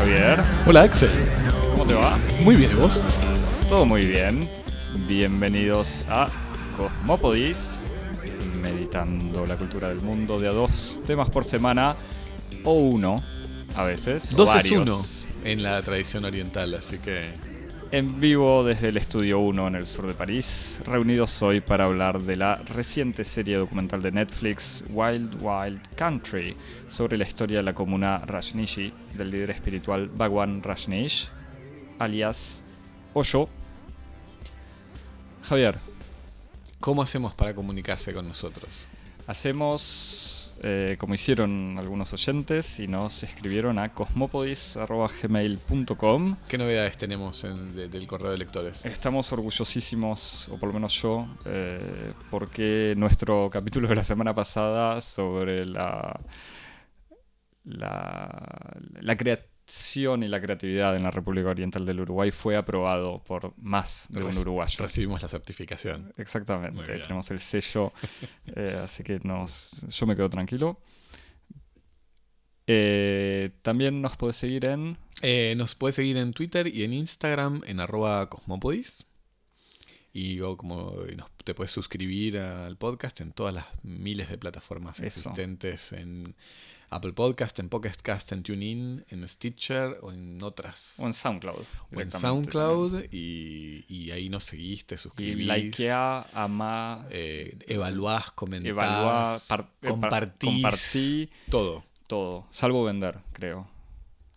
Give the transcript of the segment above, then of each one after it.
Javier. Hola Axel. ¿Cómo te va? Muy bien, ¿y vos? Todo muy bien. Bienvenidos a Cosmopodis, meditando la cultura del mundo de a dos temas por semana, o uno a veces. o Dos es varios. uno en la tradición oriental, así que En vivo desde el Estudio 1 en el sur de París, reunidos hoy para hablar de la reciente serie documental de Netflix Wild Wild Country sobre la historia de la comuna Rajneeshi del líder espiritual Bhagwan Rajneesh, alias Osho. Javier, ¿cómo hacemos para comunicarse con nosotros? hacemos eh, como hicieron algunos oyentes y nos escribieron a cosmopodis.gmail.com ¿Qué novedades tenemos en- de- del correo de lectores? Estamos orgullosísimos, o por lo menos yo, eh, porque nuestro capítulo de la semana pasada sobre la, la, la creación y la creatividad en la República Oriental del Uruguay fue aprobado por más de un uruguayo. Recibimos la certificación. Exactamente, tenemos el sello, eh, así que nos, yo me quedo tranquilo. Eh, también nos puedes seguir en Eh, nos puedes seguir en Twitter y en Instagram en arroba cosmopodis. Y o como te puedes suscribir al podcast en todas las miles de plataformas Eso. existentes en Apple Podcast, en Pocket Cast, en TuneIn, en Stitcher o en otras. o en SoundCloud. o en SoundCloud y, y ahí nos seguís, te Y suscribís. likea, ama, eh, evaluás, comentás, evalúa, par- eh, par- compartís, compartí, todo. todo, salvo vender, creo.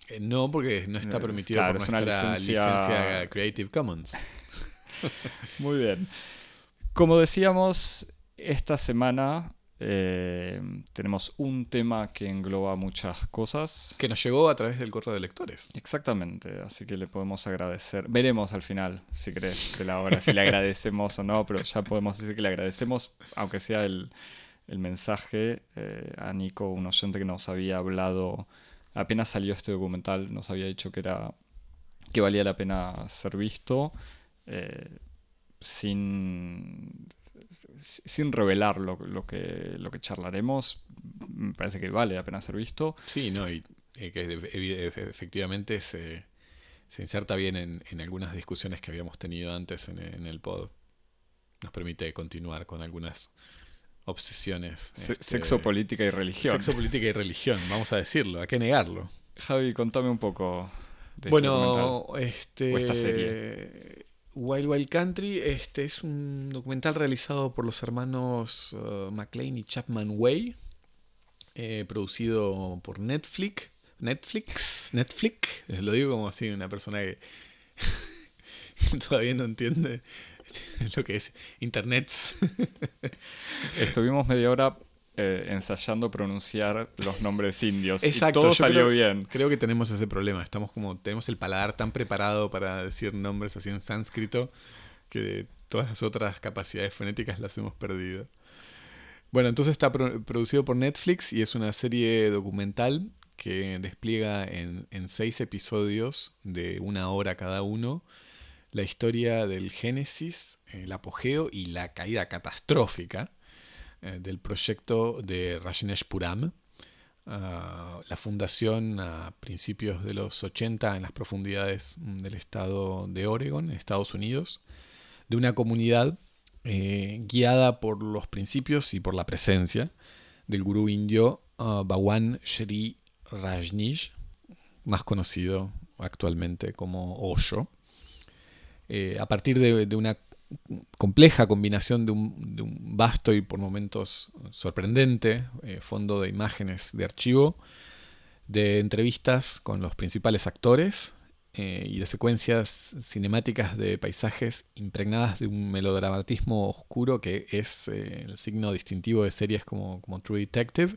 Eh, no, porque no está Eh, permitido claro, por es nuestra licencia- licencia Creative Commons. Muy bien. Como decíamos, esta semana eh, tenemos un tema que engloba muchas cosas. Que nos llegó a través del correo de lectores. Exactamente, así que le podemos agradecer. Veremos al final, si crees, de la hora, si le agradecemos o no, pero ya podemos decir que le agradecemos, aunque sea el, el mensaje eh, a Nico, un oyente que nos había hablado, apenas salió este documental, nos había dicho que era que valía la pena ser visto, eh, sin, sin revelar lo, lo que, lo que charlaremos. Me parece que vale la pena ser visto. Sí, no, y que efectivamente se, se inserta bien en, en algunas discusiones que habíamos tenido antes en, en el pod. Nos permite continuar con algunas obsesiones. Se- este, Sexo, política y religión. Sexo, política y religión, vamos a decirlo, ¿a qué negarlo? Javi, contame un poco de este bueno, este o esta serie. Wild Wild Country este es un documental realizado por los hermanos uh, McLean y Chapman Way, eh, producido por Netflix. Netflix, Netflix, eh, lo digo como así, una persona que todavía no entiende lo que es internet. Estuvimos media hora eh, ensayando pronunciar los nombres indios Exacto, y todo salió creo- bien. Creo que tenemos ese problema. Estamos como, tenemos el paladar tan preparado para decir nombres así en sánscrito que todas las otras capacidades fonéticas las hemos perdido. Bueno, entonces está pro- producido por Netflix y es una serie documental que despliega en, en seis episodios de una hora cada uno la historia del génesis, el apogeo y la caída catastrófica eh, del proyecto de Rajneesh Puram, Ah, la fundación a principios de los 80 en las profundidades mm, del estado de Oregon, Estados Unidos, de una comunidad eh, guiada por los principios y por la presencia del gurú indio ah, Bhawan Shri Rajneesh, más conocido actualmente como Osho. Eh, a partir de, de una compleja combinación de un, de un vasto y por momentos sorprendente eh, fondo de imágenes de archivo, de entrevistas con los principales actores eh, y de secuencias cinemáticas de paisajes impregnadas de un melodramatismo oscuro que es eh, el signo distintivo de series como, como True Detective.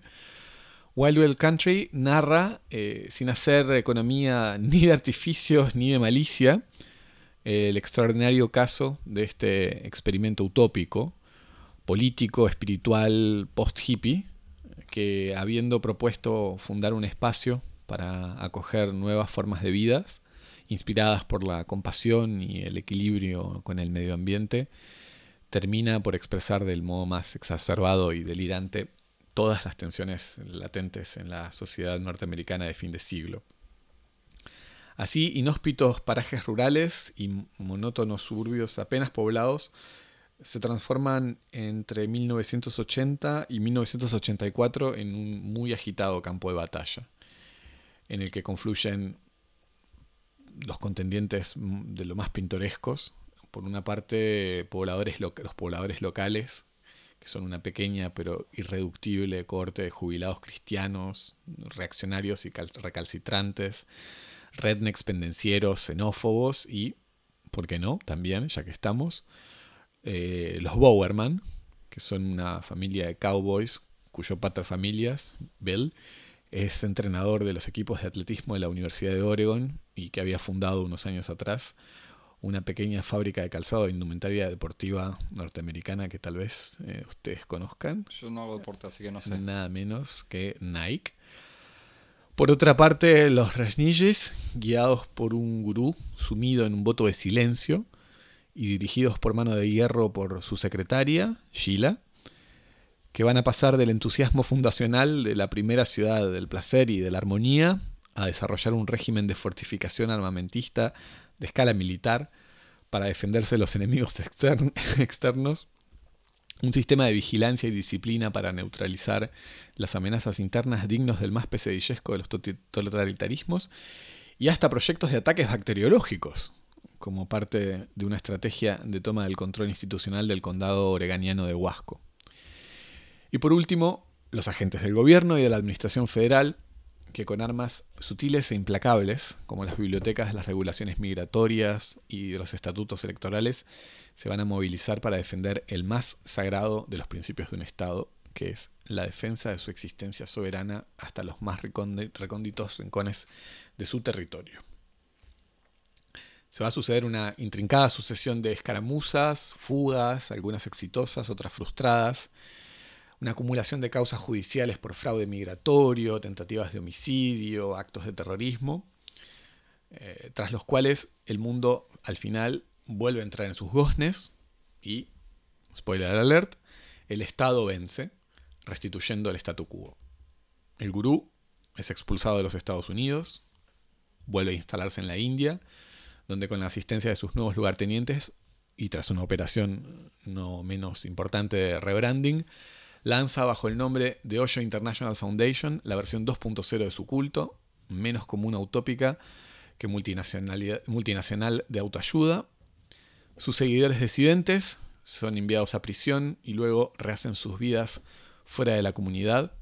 Wild Wild Country narra, sin hacer economía ni de artificios ni de malicia, el extraordinario caso de este experimento utópico, político, espiritual, post-hippie, que habiendo propuesto fundar un espacio para acoger nuevas formas de vidas, inspiradas por la compasión y el equilibrio con el medio ambiente, termina por expresar del modo más exacerbado y delirante todas las tensiones latentes en la sociedad norteamericana de fin de siglo. Así, inhóspitos parajes rurales y monótonos suburbios apenas poblados se transforman entre 1980 y 1984 en un muy agitado campo de batalla, en el que confluyen los contendientes de lo más pintorescos. Por una parte, pobladores los pobladores locales, que son una pequeña pero irreductible corte de jubilados cristianos, reaccionarios y recalcitrantes, rednecks pendencieros, xenófobos y, ¿por qué no? También, ya que estamos, eh, los Bowerman, que son una familia de cowboys cuyo pater familias, Bill, es entrenador de los equipos de atletismo de la Universidad de Oregon y que había fundado unos años atrás una pequeña fábrica de calzado de indumentaria deportiva norteamericana que tal vez eh, ustedes conozcan. Yo no hago deporte, así que no sé. Nada menos que Nike. Por otra parte, los Rajneeshis, guiados por un gurú sumido en un voto de silencio, y dirigidos por mano de hierro por su secretaria, Sheila, que van a pasar del entusiasmo fundacional de la primera ciudad del placer y de la armonía a desarrollar un régimen de fortificación armamentista de escala militar para defenderse de los enemigos externos, un sistema de vigilancia y disciplina para neutralizar las amenazas internas dignos del más pesadillesco de los totalitarismos, y hasta proyectos de ataques bacteriológicos, como parte de una estrategia de toma del control institucional del condado oreganiano de Huasco. Y por último, los agentes del gobierno y de la administración federal, que con armas sutiles e implacables, como las bibliotecas, las regulaciones migratorias y los estatutos electorales, se van a movilizar para defender el más sagrado de los principios de un Estado, que es la defensa de su existencia soberana hasta los más recónditos rincones de su territorio. Se va a suceder una intrincada sucesión de escaramuzas, fugas, algunas exitosas, otras frustradas, una acumulación de causas judiciales por fraude migratorio, tentativas de homicidio, actos de terrorismo, eh, tras los cuales el mundo al final vuelve a entrar en sus goznes y, spoiler alert, el Estado vence, restituyendo el statu quo. El gurú es expulsado de los Estados Unidos, vuelve a instalarse en la India, donde con la asistencia de sus nuevos lugartenientes y tras una operación no menos importante de rebranding, lanza bajo el nombre de Osho International Foundation la versión 2.0 de su culto, menos como una utópica que multinacional de autoayuda. Sus seguidores disidentes son enviados a prisión y luego rehacen sus vidas fuera de la comunidad.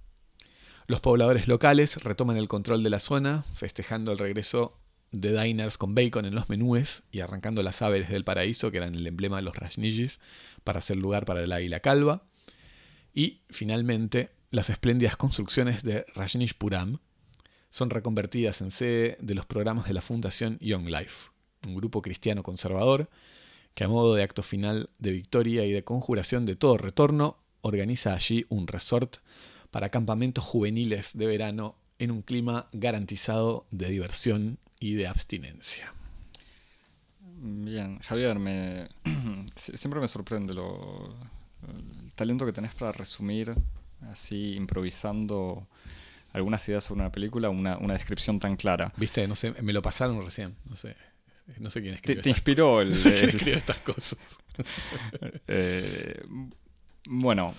Los pobladores locales retoman el control de la zona, festejando el regreso de diners con bacon en los menúes y arrancando las aves del paraíso, que eran el emblema de los Rajnijis, para hacer lugar para el águila calva. Y finalmente, las espléndidas construcciones de Rajnishpuram son reconvertidas en sede de los programas de la Fundación Young Life, un grupo cristiano conservador que a modo de acto final de victoria y de conjuración de todo retorno, organiza allí un resort para campamentos juveniles de verano en un clima garantizado de diversión y de abstinencia. Bien, Javier, me, siempre me sorprende lo, el talento que tenés para resumir así improvisando algunas ideas sobre una película, una, una descripción tan clara. Viste, no sé, me lo pasaron recién, no sé. No sé quién escribió. Te, inspiró el, estas cosas. Eh, bueno,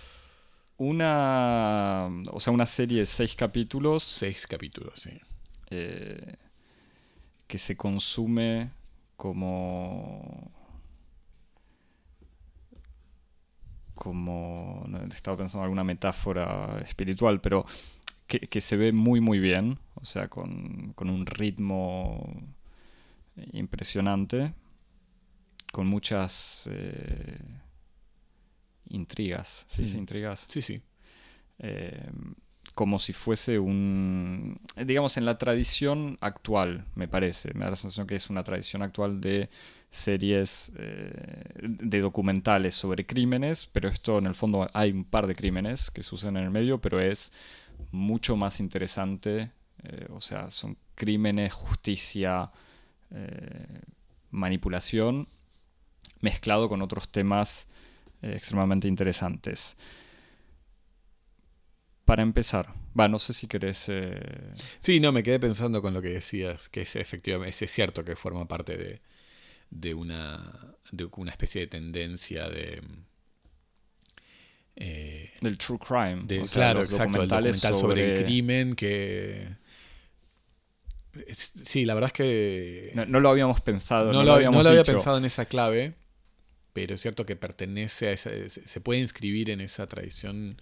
una. O sea, una serie de seis capítulos. Seis capítulos, sí. Eh, que se consume como como estaba pensando en alguna metáfora espiritual pero que, se ve muy muy bien o sea con, un ritmo impresionante con muchas eh, intrigas ¿sí? ¿Sí? intrigas sí sí eh, como si fuese un, digamos, en la tradición actual, me parece. Me da la sensación que es una tradición actual de series, eh, de documentales sobre crímenes, pero esto en el fondo hay un par de crímenes que suceden en el medio, pero es mucho más interesante. Eh, o sea, son crímenes, justicia, eh, manipulación, mezclado con otros temas extremadamente interesantes. para empezar, va, no sé si querés... eh, Sí, no, me quedé pensando con lo que decías, que es efectivamente, es cierto que forma parte de, de una, de una especie de tendencia de... eh, del true crime. de- o sea, claro, los exacto, el sobre... el crimen que... sí, la verdad es que... No, no lo habíamos pensado. no, No, lo, no habíamos lo había dicho. pensado en esa clave, pero es cierto que pertenece a esa... Se puede inscribir en esa tradición,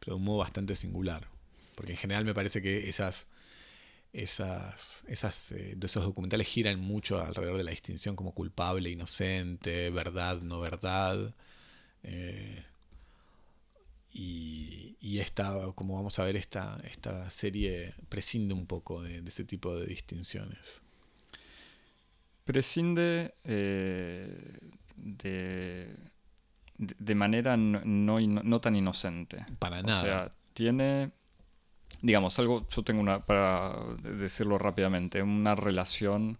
pero de un modo bastante singular. Porque en general me parece que esas... Esas, esas, eh, esos documentales giran mucho alrededor de la distinción como culpable, inocente, verdad, no verdad. eh, y, y esta, como vamos a ver, esta, esta serie prescinde un poco de, de ese tipo de distinciones. prescinde eh, de, de manera no, no no tan inocente. Para O nada. sea, tiene, digamos, algo, yo tengo una, para decirlo rápidamente, una relación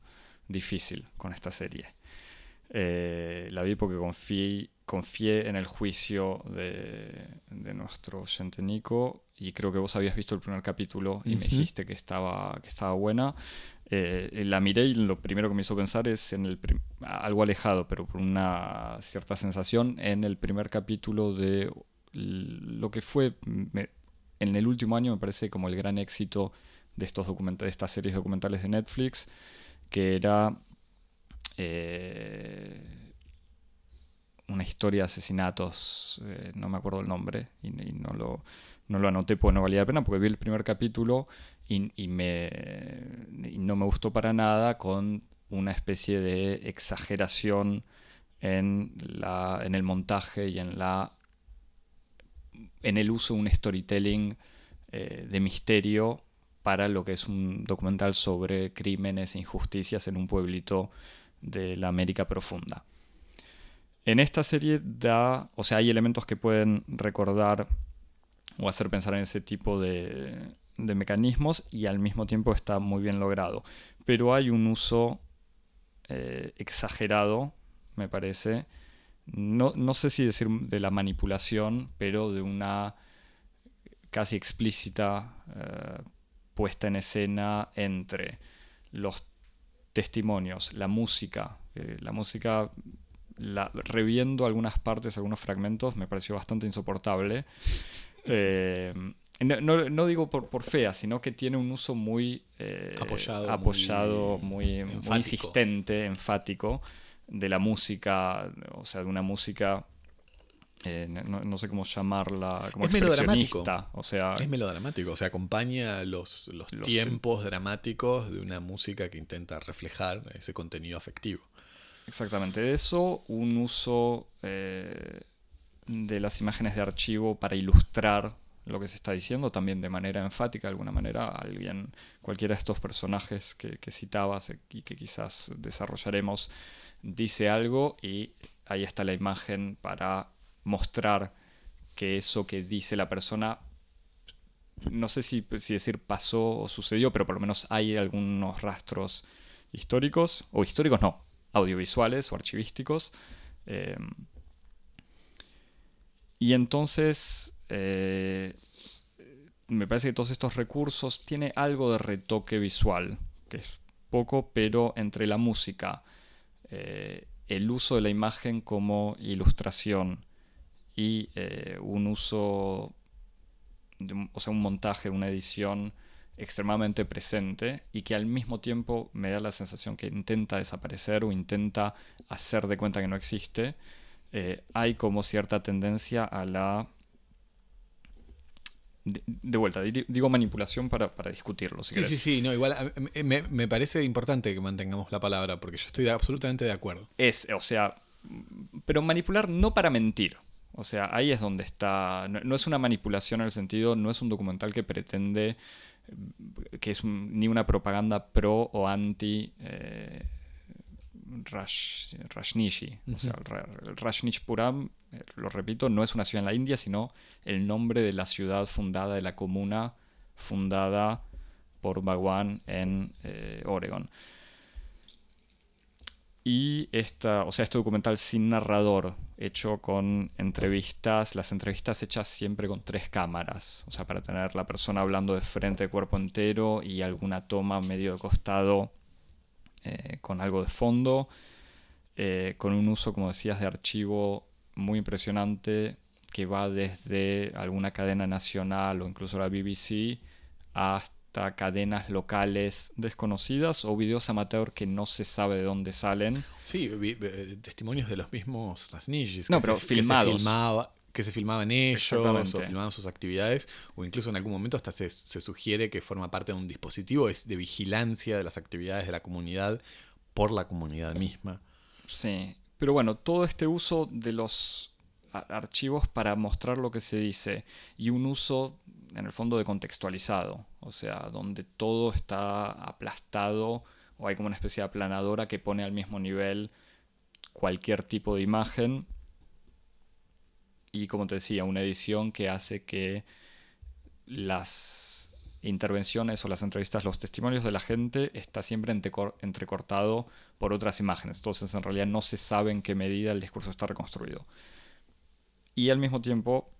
difícil con esta serie. Eh, la vi porque confié, confié en el juicio de, de nuestro oyente Nico y creo que vos habías visto el primer capítulo y me dijiste que estaba, que estaba buena. Eh, la miré y lo primero que me hizo pensar es en el algo alejado, pero por una cierta sensación, en el primer capítulo de lo que fue me- en el último año, me parece como el gran éxito de, estos de estas series documentales de Netflix, que era eh, una historia de asesinatos, eh, no me acuerdo el nombre, y, no, lo, no lo anoté porque no valía la pena, porque vi el primer capítulo y, y me, y no me gustó para nada con una especie de exageración en, la, en el montaje y en, la, en el uso de un storytelling eh, de misterio para lo que es un documental sobre crímenes e injusticias en un pueblito de la América profunda. En esta serie da, o sea, hay elementos que pueden recordar o hacer pensar en ese tipo de, mecanismos y al mismo tiempo está muy bien logrado. Pero hay un uso eh, exagerado, me parece. No, no sé si decir de la manipulación, pero de una casi explícita eh, puesta en escena entre los testimonios, la música. eh, la música, la, reviendo algunas partes, algunos fragmentos, me pareció bastante insoportable. Eh, no, no- no digo por, por fea, sino que tiene un uso muy eh, Apoyado, apoyado, muy muy, muy enfático. insistente, enfático, de la música, o sea, de una música, eh, no, no sé cómo llamarla, como Es expresionista. O sea, Es melodramático, o sea, acompaña los, los, Los- tiempos dramáticos de una música que intenta reflejar ese contenido afectivo. Exactamente eso, un uso eh, de las imágenes de archivo para ilustrar lo que se está diciendo, también de manera enfática, de alguna manera, alguien, cualquiera de estos personajes que, citabas y que quizás desarrollaremos, dice algo y ahí está la imagen para mostrar que eso que dice la persona, no sé si decir pasó o sucedió, pero por lo menos hay algunos rastros históricos, o históricos no, audiovisuales o archivísticos. eh, y entonces, eh, me parece que todos estos recursos tiene algo de retoque visual, que es poco, pero entre la música, eh, el uso de la imagen como ilustración y eh, un uso, de o sea, un montaje, una edición extremadamente presente y que al mismo tiempo me da la sensación que intenta desaparecer o intenta hacer de cuenta que no existe, eh, hay como cierta tendencia a la... De, de vuelta, di- digo manipulación para, para discutirlo, si Sí, querés. sí, sí, no, igual a- me, me- parece importante que mantengamos la palabra, porque yo estoy absolutamente de acuerdo. Es, o sea, pero manipular no para mentir. O sea, ahí es donde está. No, no es una manipulación en el sentido, no es un documental que pretende eh, que es un- ni una propaganda pro o anti eh, Rash- Rajneeshi. O sea, el el Rajneeshpuram, eh, lo repito, no es una ciudad en la India, sino el nombre de la ciudad fundada, de la comuna fundada por Bhagwan en eh, Oregon. Y esta, o sea, este documental sin narrador hecho con entrevistas, las entrevistas hechas siempre con tres cámaras, o sea, para tener la persona hablando de frente, de cuerpo entero y alguna toma medio de costado eh, con algo de fondo, eh, con un uso, como decías, de archivo muy impresionante que va desde alguna cadena nacional o incluso la BBC hasta cadenas locales desconocidas o videos amateur que no se sabe de dónde salen. Sí, testimonios de los mismos Rasnigis. No, pero filmados. Que se, filmaban ellos o filmaban sus actividades, o incluso en algún momento hasta se, se sugiere que forma parte de un dispositivo de vigilancia de las actividades de la comunidad por la comunidad misma. Sí, pero bueno, todo este uso de los archivos para mostrar lo que se dice y un uso en el fondo de contextualizado, o sea, donde todo está aplastado o hay como una especie de aplanadora que pone al mismo nivel cualquier tipo de imagen y como te decía, una edición que hace que las intervenciones o las entrevistas, los testimonios de la gente está siempre entrecortado por otras imágenes. Entonces en realidad no se sabe en qué medida el discurso está reconstruido y al mismo tiempo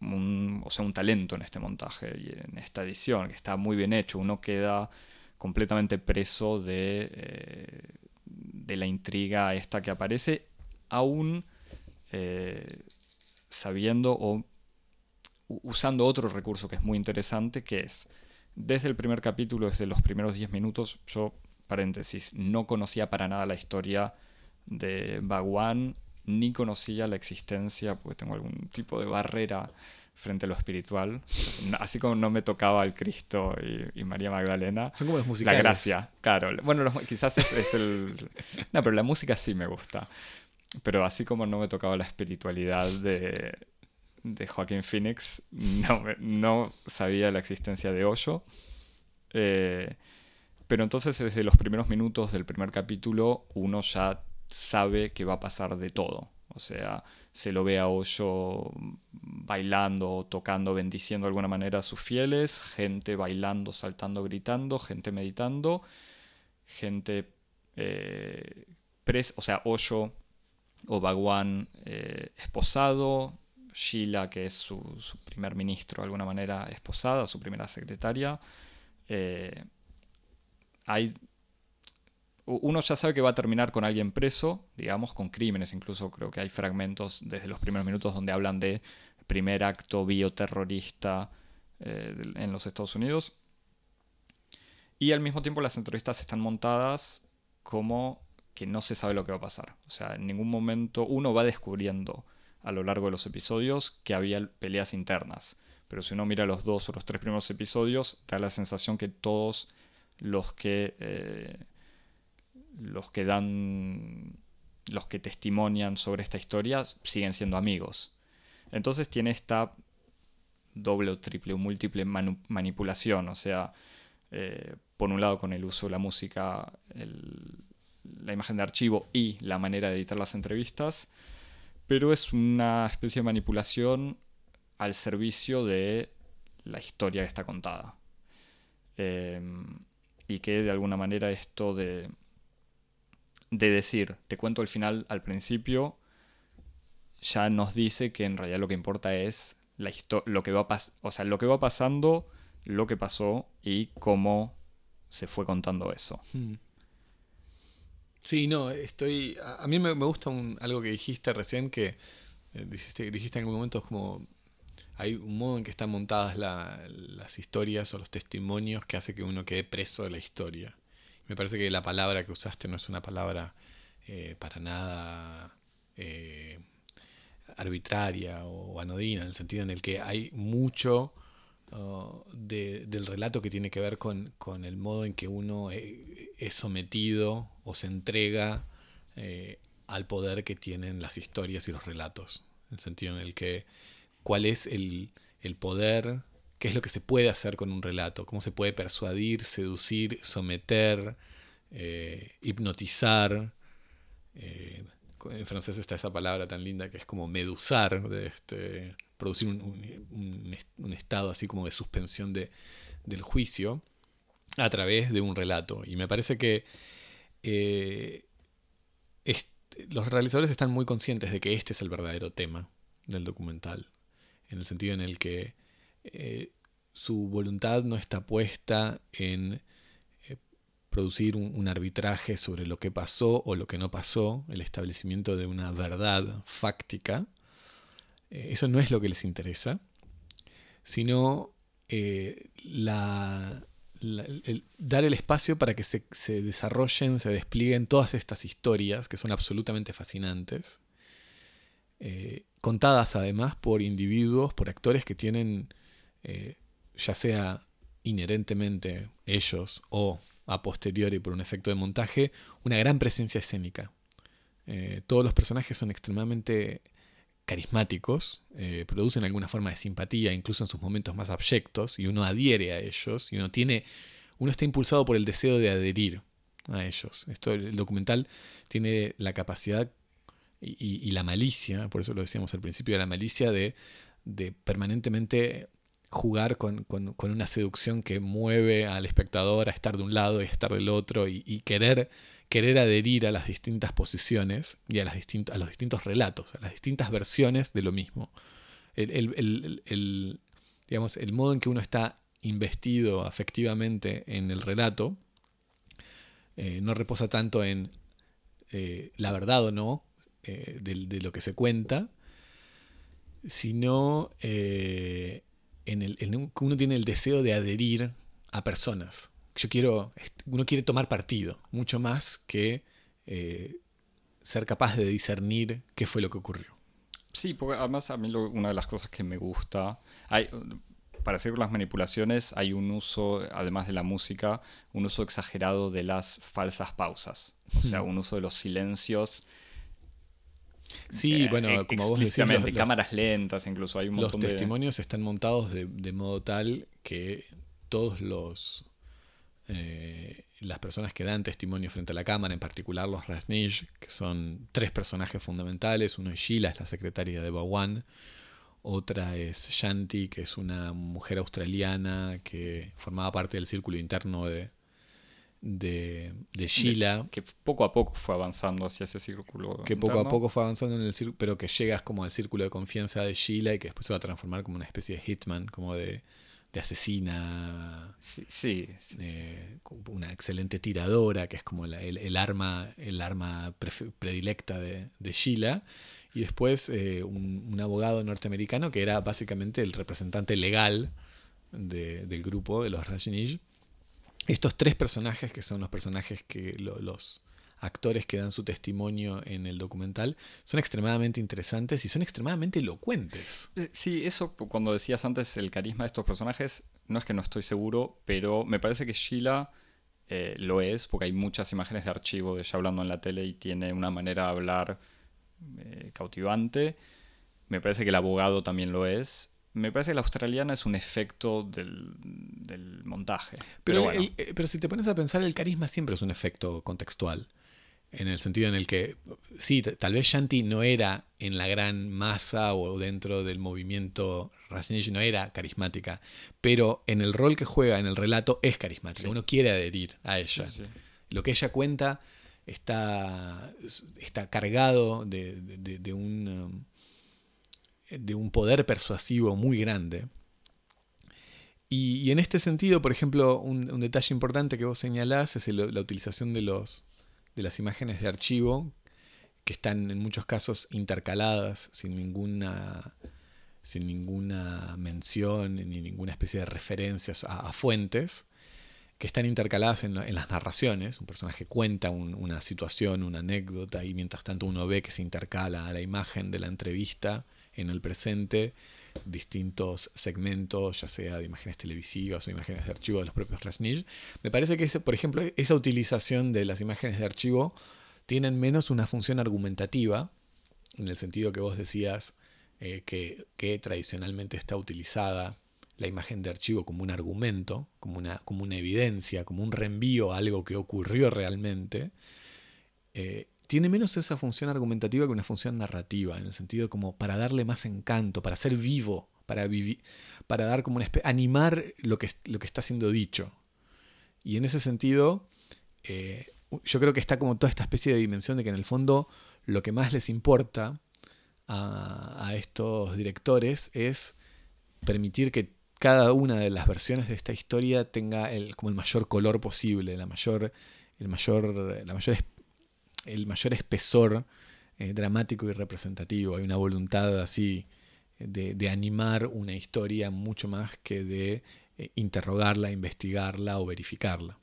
un, o sea, un talento en este montaje y en esta edición, que está muy bien hecho. Uno queda completamente preso de, eh, de la intriga esta que aparece, aún eh, sabiendo o usando otro recurso que es muy interesante, que es, desde el primer capítulo, desde los primeros 10 minutos, yo, paréntesis, no conocía para nada la historia de Bagwan ni conocía la existencia, porque tengo algún tipo de barrera frente a lo espiritual. Así como no me tocaba el Cristo y, María Magdalena. Son como los musicales. La gracia, claro. Bueno, quizás es, el... No, pero la música sí me gusta. Pero así como no me tocaba la espiritualidad de, de Joaquín Phoenix, no, no sabía la existencia de Hoyo. Eh, pero entonces desde los primeros minutos del primer capítulo uno ya sabe que va a pasar de todo. O sea, se lo ve a Hoyo bailando, tocando, bendiciendo de alguna manera a sus fieles, gente bailando, saltando, gritando, gente meditando, gente eh, o sea, Hoyo o Bagwan eh, esposado, Sheila, que es su, primer ministro de alguna manera esposada, su primera secretaria. Eh, hay uno ya sabe que va a terminar con alguien preso, digamos, con crímenes, incluso creo que hay fragmentos desde los primeros minutos donde hablan de primer acto bioterrorista eh, en los Estados Unidos. Y al mismo tiempo las entrevistas están montadas como que no se sabe lo que va a pasar. O sea, en ningún momento uno va descubriendo a lo largo de los episodios que había peleas internas. Pero si uno mira los dos o los tres primeros episodios, da la sensación que todos los que eh, los que dan, los que testimonian sobre esta historia siguen siendo amigos. Entonces tiene esta doble o triple o múltiple manipulación, o sea, eh, por un lado con el uso de la música, la imagen de archivo y la manera de editar las entrevistas, pero es una especie de manipulación al servicio de la historia que está contada. Em, y que de alguna manera esto de de decir, te cuento el final al principio, ya nos dice que en realidad lo que importa es la lo que va o sea, lo que va pasando, lo que pasó y cómo se fue contando eso. Hmm. Sí, no, estoy. A, mí me, gusta algo que dijiste recién que eh, dijiste, dijiste, en algún momento como hay un modo en que están montadas las historias o los testimonios que hace que uno quede preso de la historia. Me parece que la palabra que usaste no es una palabra eh, para nada eh, arbitraria o anodina, en el sentido en el que hay mucho uh, del relato que tiene que ver con, el modo en que uno eh, es sometido o se entrega al poder que tienen las historias y los relatos. En el sentido en el que cuál es el, el poder qué es lo que se puede hacer con un relato, cómo se puede persuadir, seducir, someter, eh, hipnotizar. Eh, en francés está esa palabra tan linda que es como medusar, este, producir un, estado así como de suspensión de, del juicio a través de un relato. Y me parece que eh, los realizadores están muy conscientes de que este es el verdadero tema del documental, en el sentido en el que eh, su voluntad no está puesta en eh, producir un, arbitraje sobre lo que pasó o lo que no pasó, el establecimiento de una verdad fáctica. Eh, eso no es lo que les interesa, sino dar el espacio para que se, desarrollen, se desplieguen todas estas historias que son absolutamente fascinantes, contadas además por individuos, por actores que tienen ya sea inherentemente ellos o a posteriori por un efecto de montaje, una gran presencia escénica. Eh, todos los personajes son extremadamente carismáticos, eh, producen alguna forma de simpatía, incluso en sus momentos más abyectos, y uno adhiere a ellos, y uno tiene, uno está impulsado por el deseo de adherir a ellos. Esto, el documental tiene la capacidad y, la malicia, por eso lo decíamos al principio, de la malicia de permanentemente jugar con, una seducción que mueve al espectador a estar de un lado y estar del otro y, querer, querer adherir a las distintas posiciones y a, las a los distintos relatos, a las distintas versiones de lo mismo. El, digamos, el modo en que uno está investido afectivamente en el relato eh, no reposa tanto en eh, la verdad o no eh, de, lo que se cuenta, sino en el que uno tiene el deseo de adherir a personas. Yo quiero, uno quiere tomar partido, mucho más que eh, ser capaz de discernir qué fue lo que ocurrió. Sí, porque además a mí una de las cosas que me gusta, hay, para hacer las manipulaciones hay un uso, además de la música, un uso exagerado de las falsas pausas. O sea, un uso de los silencios Sí, eh, bueno, como vos decís, cámaras lentas, incluso hay un montón los testimonios están montados de, modo tal que todos los eh, las personas que dan testimonio frente a la cámara, en particular los Rasnij, que son tres personajes fundamentales, uno es Sheila, es la secretaria de Bawan, otra es Shanti, que es una mujer australiana que formaba parte del círculo interno de, de, de Sheila. que poco a poco fue avanzando hacia ese círculo. Que poco a poco fue avanzando en el círculo, pero que llegas como al círculo de confianza de Sheila y que después se va a transformar como una especie de hitman, como de, de asesina. Sí. Eh, una excelente tiradora, que es como el, arma, el arma predilecta de, de Sheila. Y después eh, un, abogado norteamericano que era básicamente el representante legal del grupo de los Rajneesh estos tres personajes, que son los personajes que los actores que dan su testimonio en el documental, son extremadamente interesantes y son extremadamente elocuentes. Eh, sí, eso cuando decías antes el carisma de estos personajes, no es que no estoy seguro, pero me parece que Sheila eh, lo es, porque hay muchas imágenes de archivo de ella hablando en la tele y tiene una manera de hablar eh, cautivante. Me parece que el abogado también lo es. Me parece que la australiana es un efecto del, montaje. Pero, eh, pero, si te pones a pensar, el carisma siempre es un efecto contextual. En el sentido en el que, sí, tal vez Shanti no era en la gran masa o dentro del movimiento Rajneesh no era carismática, pero en el rol que juega en el relato es carismática. Uno quiere adherir a ella. Lo que ella cuenta está, está cargado de, um, de un poder persuasivo muy grande. Y, en este sentido, por ejemplo, un, detalle importante que vos señalás es la utilización de, los, de las imágenes de archivo, que están en muchos casos intercaladas sin ninguna, sin ninguna mención ni ninguna especie de referencias a, fuentes, que están intercaladas en, las narraciones. Un personaje cuenta una situación, una anécdota, y mientras tanto uno ve que se intercala a la imagen de la entrevista en el presente distintos segmentos, ya sea de imágenes televisivas o imágenes de archivo de los propios Rasnij. Me parece que, por ejemplo, esa utilización de las imágenes de archivo tienen menos una función argumentativa, en el sentido que vos decías eh, que, que, tradicionalmente está utilizada la imagen de archivo como un argumento, como una, como una evidencia, como un reenvío a algo que ocurrió realmente. Eh, tiene menos esa función argumentativa que una función narrativa, en el sentido como para darle más encanto, para ser vivo, para, vivir, para dar como una animar lo que, lo que está siendo dicho. Y en ese sentido, eh, yo creo que está como toda esta especie de dimensión de que en el fondo lo que más les importa a, estos directores es permitir que cada una de las versiones de esta historia tenga el, como el mayor color posible, la mayor, el, mayor, la mayor, el mayor espesor eh, dramático y representativo. Hay una voluntad así de, animar una historia mucho más que de eh, interrogarla, investigarla o verificarla.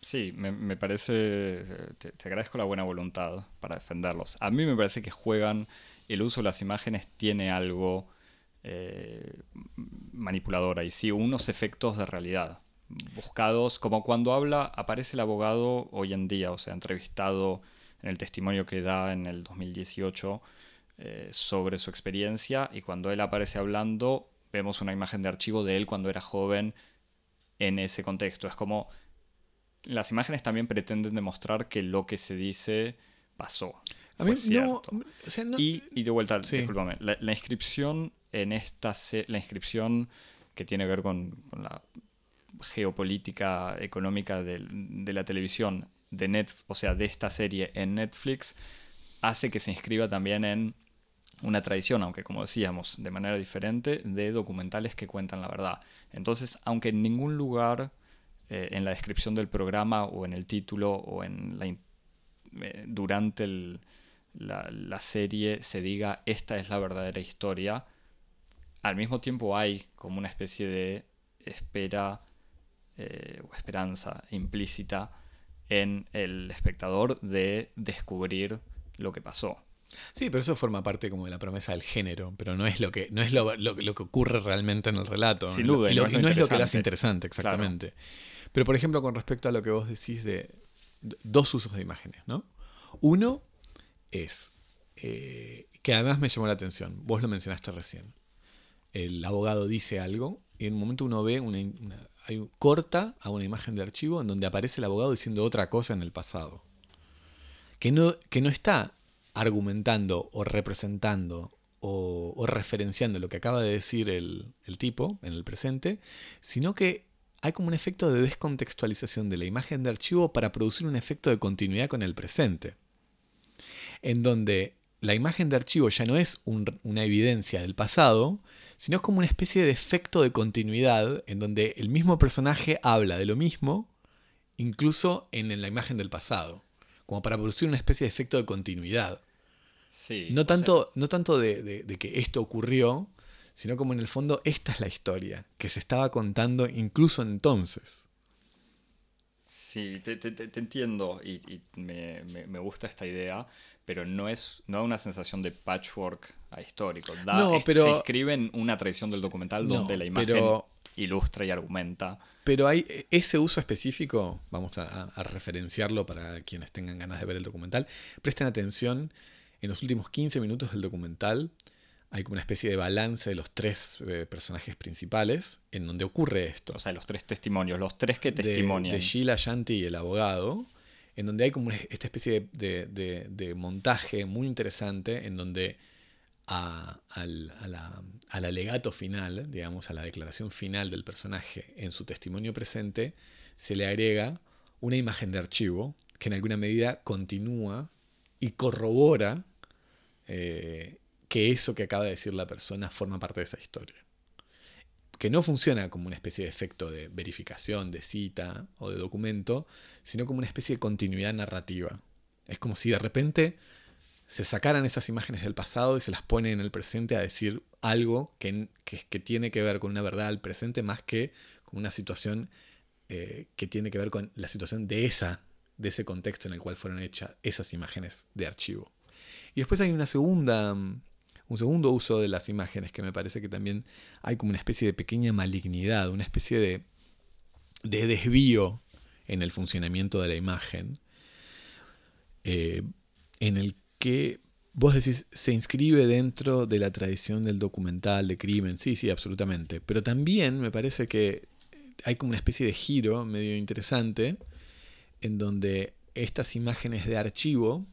Sí, me, parece, te, agradezco la buena voluntad para defenderlos. A mí me parece que juegan, el uso de las imágenes tiene algo eh, manipulador ahí, sí, unos efectos de realidad buscados, como cuando habla, aparece el abogado hoy en día, o sea, entrevistado en el testimonio que da en el 2018 eh, sobre su experiencia y cuando él aparece hablando vemos una imagen de archivo de él cuando era joven en ese contexto. Es como las imágenes también pretenden demostrar que lo que se dice pasó. A mí cierto. y, de vuelta, discúlpame, la, inscripción en esta la inscripción que tiene que ver con, la geopolítica económica de, la televisión, de net, o sea, de esta serie en Netflix, hace que se inscriba también en una tradición, aunque como decíamos, de manera diferente, de documentales que cuentan la verdad. Entonces, aunque en ningún lugar eh, en la descripción del programa o en el título o en la, eh, durante la, serie se diga esta es la verdadera historia, al mismo tiempo hay como una especie de espera eh, o esperanza implícita en el espectador de descubrir lo que pasó. Sí, pero eso forma parte como de la promesa del género, pero no es lo que, no es lo, que ocurre realmente en el relato. Sin duda, y, no, es lo, que lo hace interesante, exactamente. Pero por ejemplo, con respecto a lo que vos decís de dos usos de imágenes, ¿no? Uno es, eh, que además me llamó la atención, vos lo mencionaste recién. El abogado dice algo y en un momento uno ve una, hay, corta a una imagen de archivo en donde aparece el abogado diciendo otra cosa en el pasado. Que no, que no está argumentando o representando o, referenciando lo que acaba de decir el, el tipo en el presente, sino que hay como un efecto de descontextualización de la imagen de archivo para producir un efecto de continuidad con el presente. En donde la imagen de archivo ya no es una evidencia del pasado, sino es como una especie de efecto de continuidad en donde el mismo personaje habla de lo mismo, incluso en la imagen del pasado, como para producir una especie de efecto de continuidad. Sí, no, tanto, no tanto de, que esto ocurrió, sino como en el fondo esta es la historia que se estaba contando incluso entonces. Sí, te, entiendo y, me, gusta esta idea, pero no es no da una sensación de patchwork a histórico. no, pero, se inscribe en una tradición del documental donde la imagen ilustra y argumenta. Pero hay e, ese uso específico, vamos a, a referenciarlo para quienes tengan ganas de ver el documental. Presten atención en los últimos 15 minutos del documental hay como una especie de balance de los tres eh, personajes principales en donde ocurre esto. O sea, los tres testimonios, los tres que testimonian. De, Sheila, Shanti y el abogado, en donde hay como esta especie de, montaje muy interesante en donde al, alegato final, digamos, a la declaración final del personaje en su testimonio presente, se le agrega una imagen de archivo que en alguna medida continúa y corrobora eh, que eso que acaba de decir la persona forma parte de esa historia. Que no funciona como una especie de efecto de verificación, de cita o de documento, sino como una especie de continuidad narrativa. Es como si de repente se sacaran esas imágenes del pasado y se las ponen en el presente a decir algo que, que, tiene que ver con una verdad al presente más que con una situación eh, que tiene que ver con la situación de, esa, de ese contexto en el cual fueron hechas esas imágenes de archivo. Y después hay una segunda un segundo uso de las imágenes que me parece que también hay como una especie de pequeña malignidad, una especie de, de desvío en el funcionamiento de la imagen, eh, en el que vos decís, se inscribe dentro de la tradición del documental de crimen, sí, sí, absolutamente, pero también me parece que hay como una especie de giro medio interesante en donde estas imágenes de archivo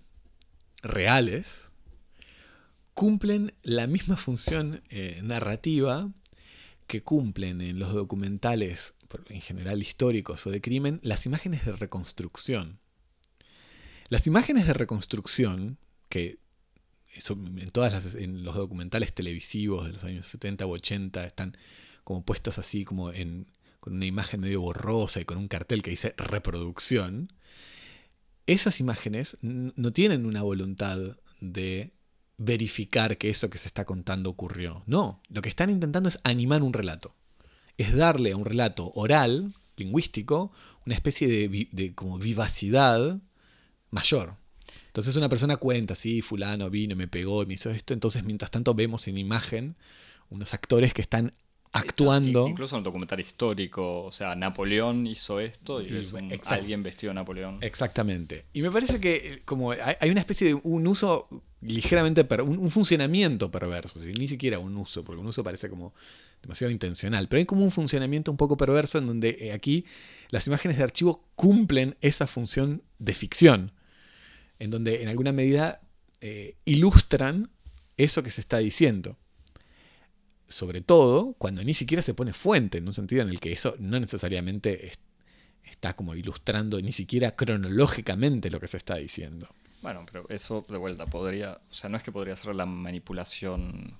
reales, cumplen la misma función eh, narrativa que cumplen en los documentales, en general históricos o de crimen, las imágenes de reconstrucción. Las imágenes de reconstrucción, que en todas los documentales televisivos de los años 70 u 80 están como puestos así como en, con una imagen medio borrosa y con un cartel que dice reproducción, esas imágenes no tienen una voluntad de verificar que eso que se está contando ocurrió. No, lo que están intentando es animar un relato. Es darle a un relato oral, lingüístico, una especie de, de como vivacidad mayor. Entonces una persona cuenta, sí, fulano vino, me pegó, me hizo esto. Entonces mientras tanto vemos en imagen unos actores que están actuando. Incluso en el documental histórico, o sea, Napoleón hizo esto y, es alguien vestido de Napoleón. Exactamente. Y me parece que eh, como hay, una especie de un uso ligeramente, un, funcionamiento perverso, ni siquiera un uso, porque un uso parece como demasiado intencional, pero hay como un funcionamiento un poco perverso en donde eh, aquí las imágenes de archivo cumplen esa función de ficción, en donde en alguna medida eh, ilustran eso que se está diciendo sobre todo cuando ni siquiera se pone fuente, en un sentido en el que eso no necesariamente está como ilustrando ni siquiera cronológicamente lo que se está diciendo. Bueno, pero eso de vuelta podría, o sea, no es que podría ser la manipulación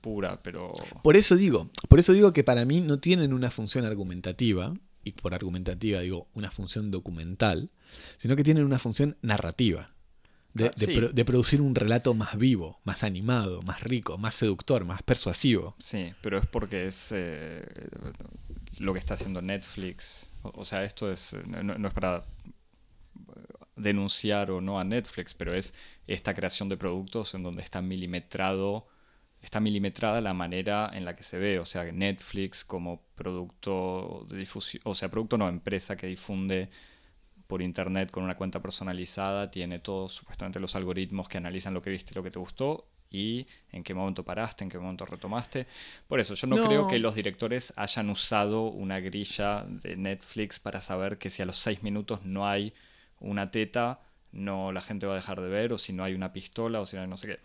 pura, pero... Por eso digo, por eso digo que para mí no tienen una función argumentativa, y por argumentativa digo una función documental, sino que tienen una función narrativa. Ah, de, producir un relato más vivo, más animado, más rico, más seductor, más persuasivo. Sí, pero es porque es eh, lo que está haciendo Netflix. O, sea, esto es no, es para denunciar o no a Netflix, pero es esta creación de productos en donde está milimetrado, está milimetrada la manera en la que se ve. O sea, Netflix como producto de difusión, o sea, producto no, empresa que difunde por internet con una cuenta personalizada, tiene todos supuestamente los algoritmos que analizan lo que viste, lo que te gustó y en qué momento paraste, en qué momento retomaste. Por eso, yo no, creo que los directores hayan usado una grilla de Netflix para saber que si a los seis minutos no hay una teta, no la gente va a dejar de ver, o si no hay una pistola, o si no hay no sé qué.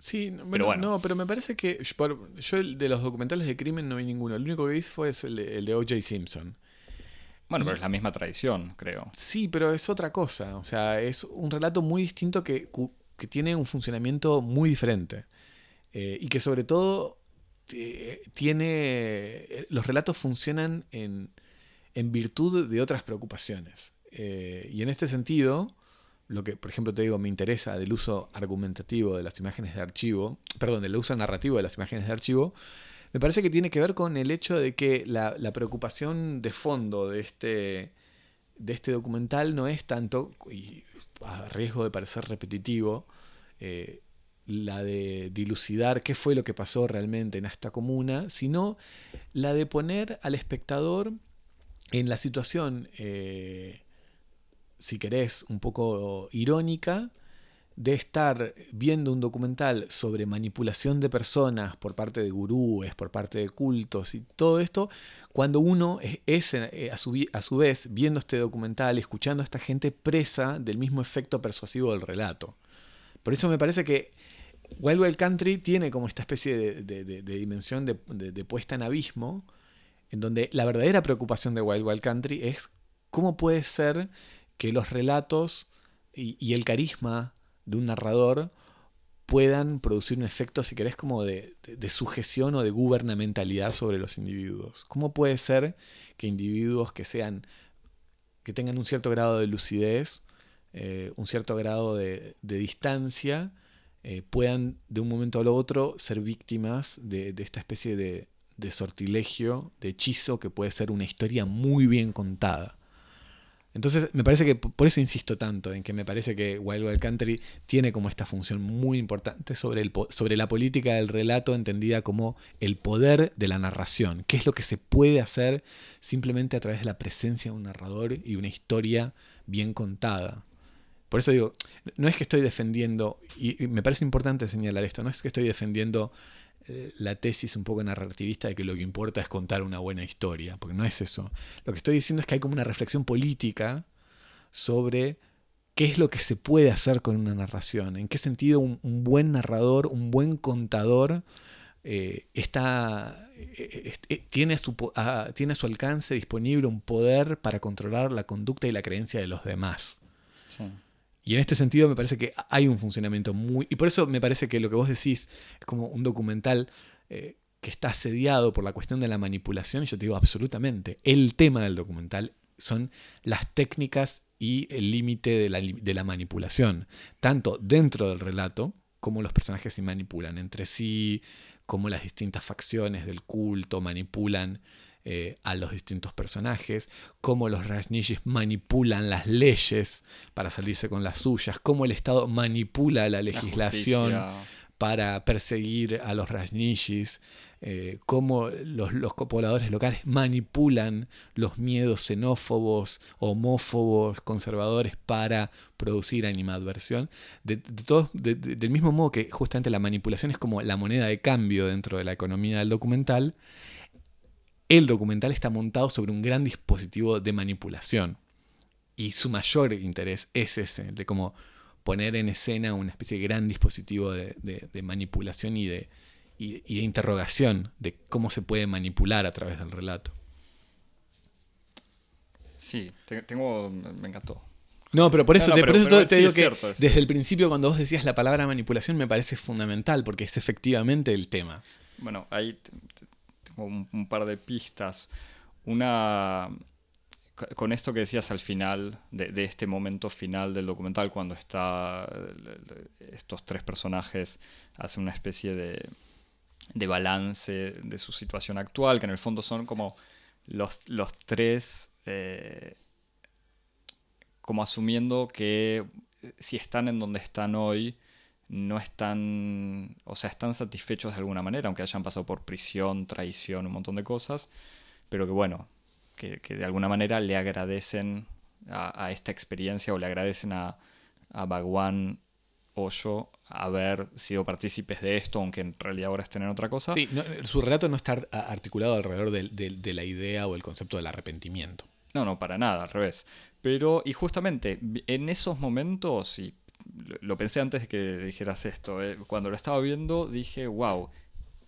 Sí, pero bueno. no, pero me parece que yo de los documentales de crimen no vi ninguno. El único que vi fue el, el de O.J. Simpson. Bueno, pero es la misma tradición, creo. Sí, pero es otra cosa. O sea, es un relato muy distinto que, que tiene un funcionamiento muy diferente. Eh, y que sobre todo tiene. Eh, los relatos funcionan en, en virtud de otras preocupaciones. Eh, y en este sentido, lo que, por ejemplo, te digo, me interesa del uso argumentativo de las imágenes de archivo, perdón, del uso narrativo de las imágenes de archivo, me parece que tiene que ver con el hecho de que la, preocupación de fondo de este, de este documental no es tanto, y a riesgo de parecer repetitivo, eh, la de dilucidar qué fue lo que pasó realmente en esta comuna, sino la de poner al espectador en la situación, eh, si querés, un poco irónica, de estar viendo un documental sobre manipulación de personas por parte de gurúes, por parte de cultos y todo esto, cuando uno es, eh, a, su, a, su, vez viendo este documental, escuchando a esta gente presa del mismo efecto persuasivo del relato. Por eso me parece que Wild Wild Country tiene como esta especie de, dimensión de, puesta en abismo, en donde la verdadera preocupación de Wild Wild Country es cómo puede ser que los relatos y el carisma de un narrador puedan producir un efecto, si querés, como de, sujeción o de gubernamentalidad sobre los individuos. ¿Cómo puede ser que individuos que sean, que tengan un cierto grado de lucidez, eh, un cierto grado de, distancia, eh, puedan de un momento al otro ser víctimas de, esta especie de sortilegio, de hechizo que puede ser una historia muy bien contada? Entonces, me parece que por eso insisto tanto en que me parece que Wild Wild Country tiene como esta función muy importante sobre, el, sobre la política del relato entendida como el poder de la narración. ¿Qué es lo que se puede hacer simplemente a través de la presencia de un narrador y una historia bien contada? Por eso digo, no es que estoy defendiendo, y me parece importante señalar esto, no es que estoy defendiendo la tesis un poco narrativista de que lo que importa es contar una buena historia, porque no es eso. Lo que estoy diciendo es que hay como una reflexión política sobre qué es lo que se puede hacer con una narración, en qué sentido un, buen narrador, un buen contador eh, está, eh, tiene, a su, tiene a su alcance disponible un poder para controlar la conducta y la creencia de los demás. Y en este sentido me parece que hay un funcionamiento muy... Y por eso me parece que lo que vos decís es como un documental eh, que está asediado por la cuestión de la manipulación. Y yo te digo absolutamente, el tema del documental son las técnicas y el límite de la, de la manipulación, tanto dentro del relato como los personajes se manipulan entre sí, como las distintas facciones del culto manipulan eh, a los distintos personajes, cómo los Rajnishis manipulan las leyes para salirse con las suyas, cómo el Estado manipula la legislación para perseguir a los Rajnishis, eh, cómo los, los, pobladores locales manipulan los miedos xenófobos, homófobos, conservadores para producir animadversión. De, de, del mismo modo que justamente la manipulación es como la moneda de cambio dentro de la economía del documental, el documental está montado sobre un gran dispositivo de manipulación. Y su mayor interés es ese, de cómo poner en escena una especie de gran dispositivo de, manipulación y de, interrogación de cómo se puede manipular a través del relato. Sí, tengo, me encantó. No, pero por eso, te, digo que desde el principio cuando vos decías la palabra manipulación me parece fundamental porque es efectivamente el tema. Bueno, ahí un, par de pistas. Una, con esto que decías al final, de, este momento final del documental, cuando está estos tres personajes hacen una especie de, de, balance de su situación actual, que en el fondo son como los, los tres, eh, como asumiendo que si están en donde están hoy, no están, o sea, están satisfechos de alguna manera, aunque hayan pasado por prisión, traición, un montón de cosas, pero que bueno, que, de alguna manera le agradecen a, esta experiencia o le agradecen a, a Bhagwan Osho haber sido partícipes de esto, aunque en realidad ahora estén en otra cosa. Sí, su relato no está articulado alrededor de la idea o el concepto del arrepentimiento. No, no, para nada, al revés. Pero, y justamente en esos momentos, y lo pensé antes de que dijeras esto. Eh. Cuando lo estaba viendo dije, wow,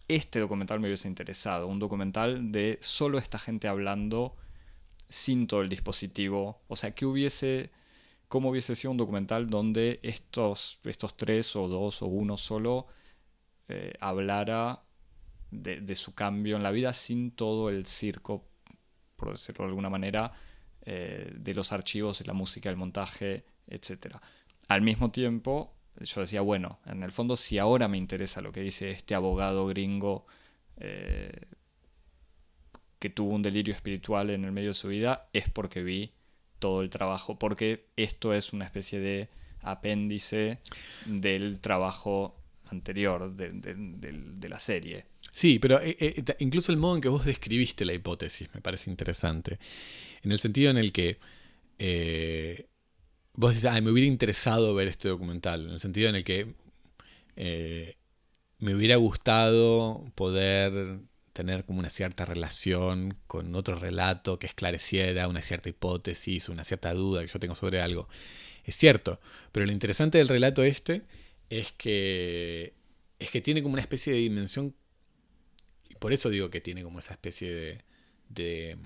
este documental me hubiese interesado. Un documental de solo esta gente hablando sin todo el dispositivo. O sea, que hubiese... ¿Cómo hubiese sido un documental donde estos, estos tres o dos o uno solo eh, hablara de, su cambio en la vida sin todo el circo, por decirlo de alguna manera, eh, de los archivos, la música, el montaje, etcétera? Al mismo tiempo, yo decía, bueno, en el fondo si ahora me interesa lo que dice este abogado gringo eh, que tuvo un delirio espiritual en el medio de su vida, es porque vi todo el trabajo, porque esto es una especie de apéndice del trabajo anterior de, la serie. Sí, pero eh, eh, incluso el modo en que vos describiste la hipótesis me parece interesante, en el sentido en el que vos decís, me hubiera interesado ver este documental, en el sentido en el que eh, me hubiera gustado poder tener como una cierta relación con otro relato que esclareciera una cierta hipótesis, una cierta duda que yo tengo sobre algo. Es cierto, pero lo interesante del relato este es que es que tiene como una especie de dimensión y por eso digo que tiene como esa especie de de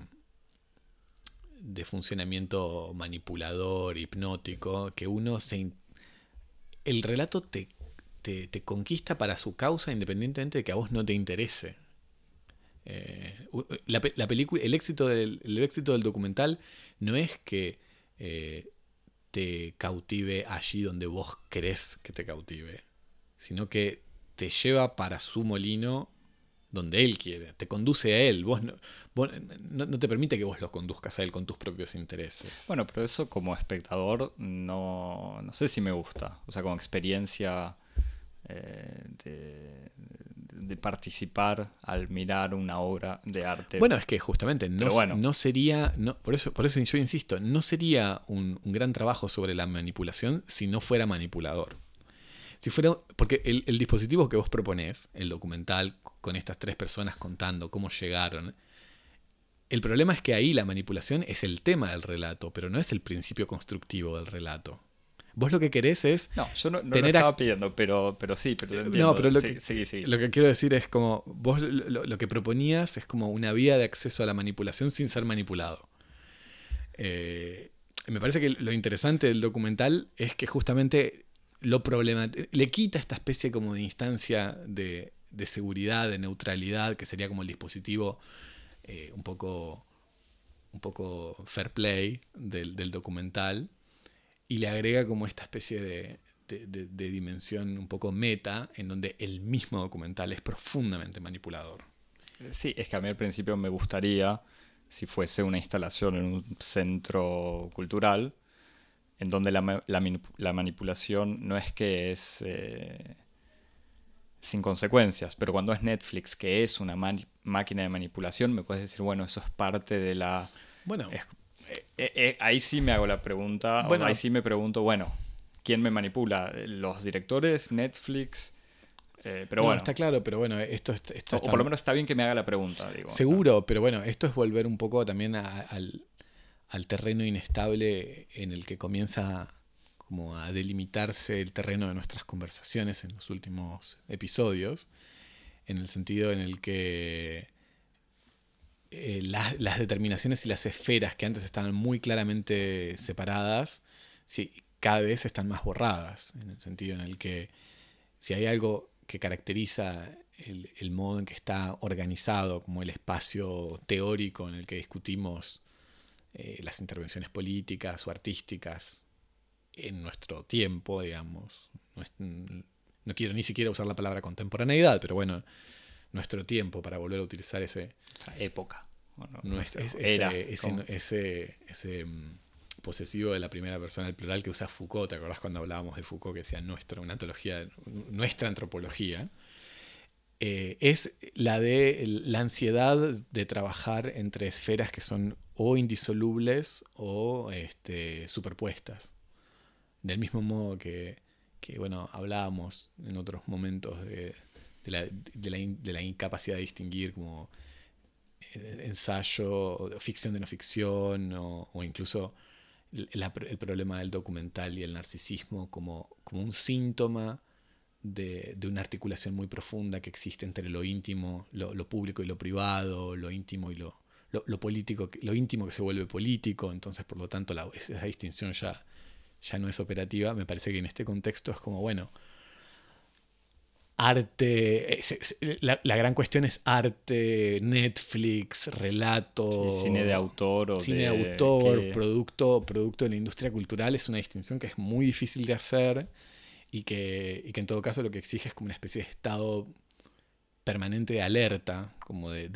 funcionamiento manipulador, hipnótico, que uno se... El relato te, te, conquista para su causa independientemente de que a vos no te interese. Eh, la, película, el éxito, del, el éxito del documental no es que eh, te cautive allí donde vos crees que te cautive, sino que te lleva para su molino donde él quiere, te conduce a él, vos no, no, te permite que vos lo conduzcas a él con tus propios intereses. Bueno, pero eso como espectador no, no sé si me gusta, o sea, como experiencia eh, de, participar al mirar una obra de arte. Bueno, es que justamente no, no sería, no, por, eso, por eso yo insisto, no sería un gran trabajo sobre la manipulación si no fuera manipulador. Si fuera, porque el, dispositivo que vos proponés, el documental con estas tres personas contando cómo llegaron, el problema es que ahí la manipulación es el tema del relato, pero no es el principio constructivo del relato. Vos lo que querés es. No, yo no, lo estaba pidiendo, pero, pero sí, pero No, pero lo, que, lo que quiero decir es como. Vos lo, que proponías es como una vía de acceso a la manipulación sin ser manipulado. Eh, me parece que lo interesante del documental es que justamente lo le quita esta especie como de instancia de, seguridad, de neutralidad, que sería como el dispositivo eh, un poco un poco fair play del, documental y le agrega como esta especie de, de, dimensión un poco meta en donde el mismo documental es profundamente manipulador. Sí, es que a mí al principio me gustaría si fuese una instalación en un centro cultural, en donde la, la, manipulación no es que es eh, sin consecuencias, pero cuando es Netflix, que es una máquina de manipulación, me puedes decir, bueno, eso es parte de la... Bueno, eh, eh, ahí sí me hago la pregunta, bueno, ahí sí me pregunto, bueno, ¿quién me manipula? ¿Los directores? ¿Netflix? Eh, pero bueno. Está claro, pero bueno, esto, o, por lo menos está bien que me haga la pregunta. Digo, Seguro, pero bueno, esto es volver un poco también al, terreno inestable en el que comienza como a delimitarse el terreno de nuestras conversaciones en los últimos episodios, en el sentido en el que eh, las determinaciones y las esferas que antes estaban muy claramente separadas, sí, cada vez están más borradas, en el sentido en el que si hay algo que caracteriza el, modo en que está organizado como el espacio teórico en el que discutimos eh, las intervenciones políticas o artísticas en nuestro tiempo, digamos. No, quiero ni siquiera usar la palabra contemporaneidad, pero bueno, nuestro tiempo para volver a utilizar ese... época. era, ese, ese mm, posesivo de la primera persona del plural que usa Foucault, ¿te acordás cuando hablábamos de Foucault que decía nuestra, una antología, nuestra antropología? Eh, es la de la ansiedad de trabajar entre esferas que son o indisolubles o este, superpuestas. Del mismo modo que, bueno, hablábamos en otros momentos de, la, incapacidad de distinguir como eh, ensayo, ficción de no ficción, o, o incluso el, problema del documental y el narcisismo como, como un síntoma de, una articulación muy profunda que existe entre lo íntimo, lo, público y lo privado, lo íntimo y lo, lo, político, lo íntimo que se vuelve político, entonces por lo tanto la, esa distinción ya, ya no es operativa. Me parece que en este contexto es como, bueno, arte, la, gran cuestión es arte, Netflix, relato. cine de autor o cine de, autor, producto, producto de la industria cultural es una distinción que es muy difícil de hacer y que, y que en todo caso lo que exige es como una especie de estado permanente de alerta, como de,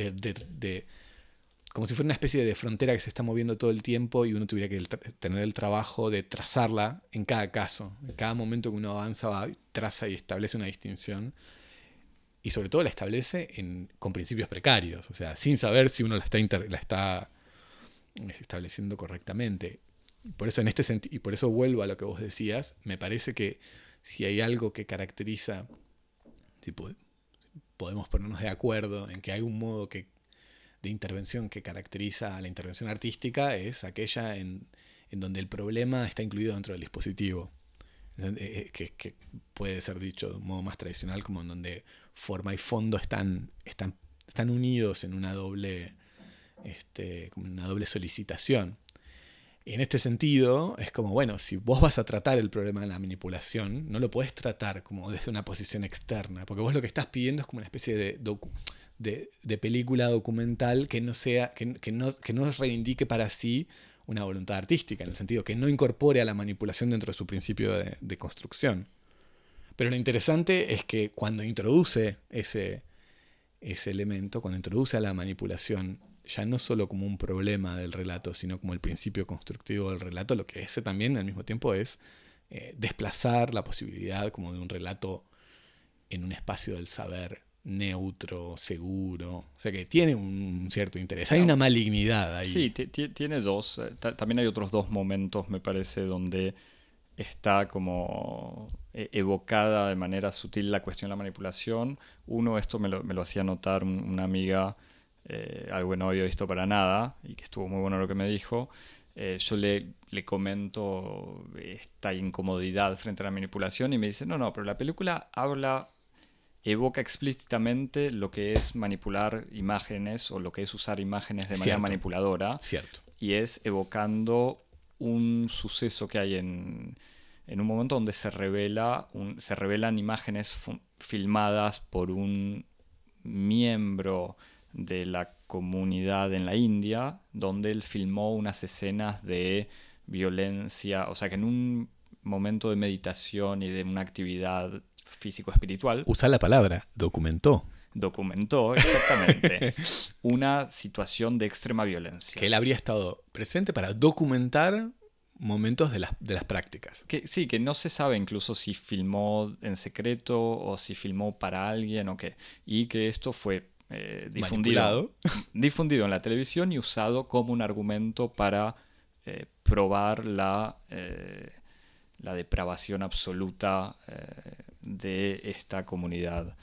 como si fuera una especie de frontera que se está moviendo todo el tiempo y uno tuviera que tener el trabajo de trazarla en cada caso. En cada momento que uno avanza, va, traza y establece una distinción. Y sobre todo la establece con principios precarios, o sea, sin saber si uno la está, la está eh, estableciendo correctamente. Por eso, en este y por eso vuelvo a lo que vos decías, me parece que si hay algo que caracteriza, podemos ponernos de acuerdo en que hay un modo que de intervención que caracteriza a la intervención artística es aquella en, donde el problema está incluido dentro del dispositivo. Eh, que, que, puede ser dicho de un modo más tradicional, como en donde forma y fondo están, están, están unidos en una doble, este, una doble solicitación. En este sentido, es como, bueno, si vos vas a tratar el problema de la manipulación, no lo podés tratar como desde una posición externa, porque vos lo que estás pidiendo es como una especie de, de, película documental que no sea, que, no, que no para sí una voluntad artística, en el sentido que no incorpore a la manipulación dentro de su principio de, construcción. Pero lo interesante es que cuando introduce ese, ese elemento, cuando introduce a la manipulación, ya no solo como un problema del relato, sino como el principio constructivo del relato, lo que hace también al mismo tiempo es eh, desplazar la posibilidad como de un relato en un espacio del saber neutro, seguro. O sea que tiene un cierto interés. Hay una malignidad ahí. Sí, tiene dos. Eh, también hay otros dos momentos, me parece, donde está como e-, evocada de manera sutil la cuestión de la manipulación. Uno, esto me lo, me lo hacía notar una amiga, eh, algo que no había visto para nada, y que estuvo muy bueno lo que me dijo. Eh, yo le, le comento esta incomodidad frente a la manipulación y me dice, no, no, pero la película habla evoca explícitamente lo que es manipular imágenes o lo que es usar imágenes de manera manipuladora. Cierto. Y es evocando un suceso que hay en, en un momento donde se revela se revelan imágenes filmadas por un miembro de la comunidad en la India, donde él filmó unas escenas de violencia, o sea que en un momento de meditación y de una actividad físico-espiritual. Usa la palabra, documentó. Documentó, exactamente, una situación de extrema violencia. Que él habría estado presente para documentar momentos de las, de las prácticas. Que, sí, que no se sabe incluso si filmó en secreto o si filmó para alguien o qué. Y que esto fue eh, difundido, difundido en la televisión y usado como un argumento para eh, probar la, eh, la depravación absoluta de esta comunidad.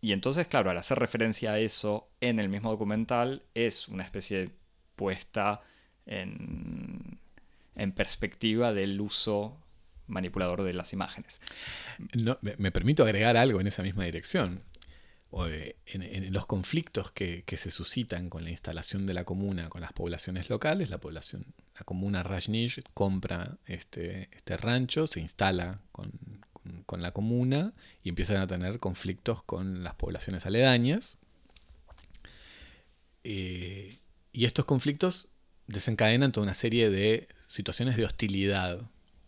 y entonces, claro, al hacer referencia a eso en el mismo documental, es una especie de puesta en, en perspectiva del uso manipulador de las imágenes. No, me, permito agregar algo en esa misma dirección. Eh, en, los conflictos que, se suscitan con la instalación de la comuna con las poblaciones locales, la población, la comuna Rajneesh compra este, este rancho, se instala con, la comuna y empiezan a tener conflictos con las poblaciones aledañas. Eh, y estos conflictos desencadenan toda una serie de situaciones de hostilidad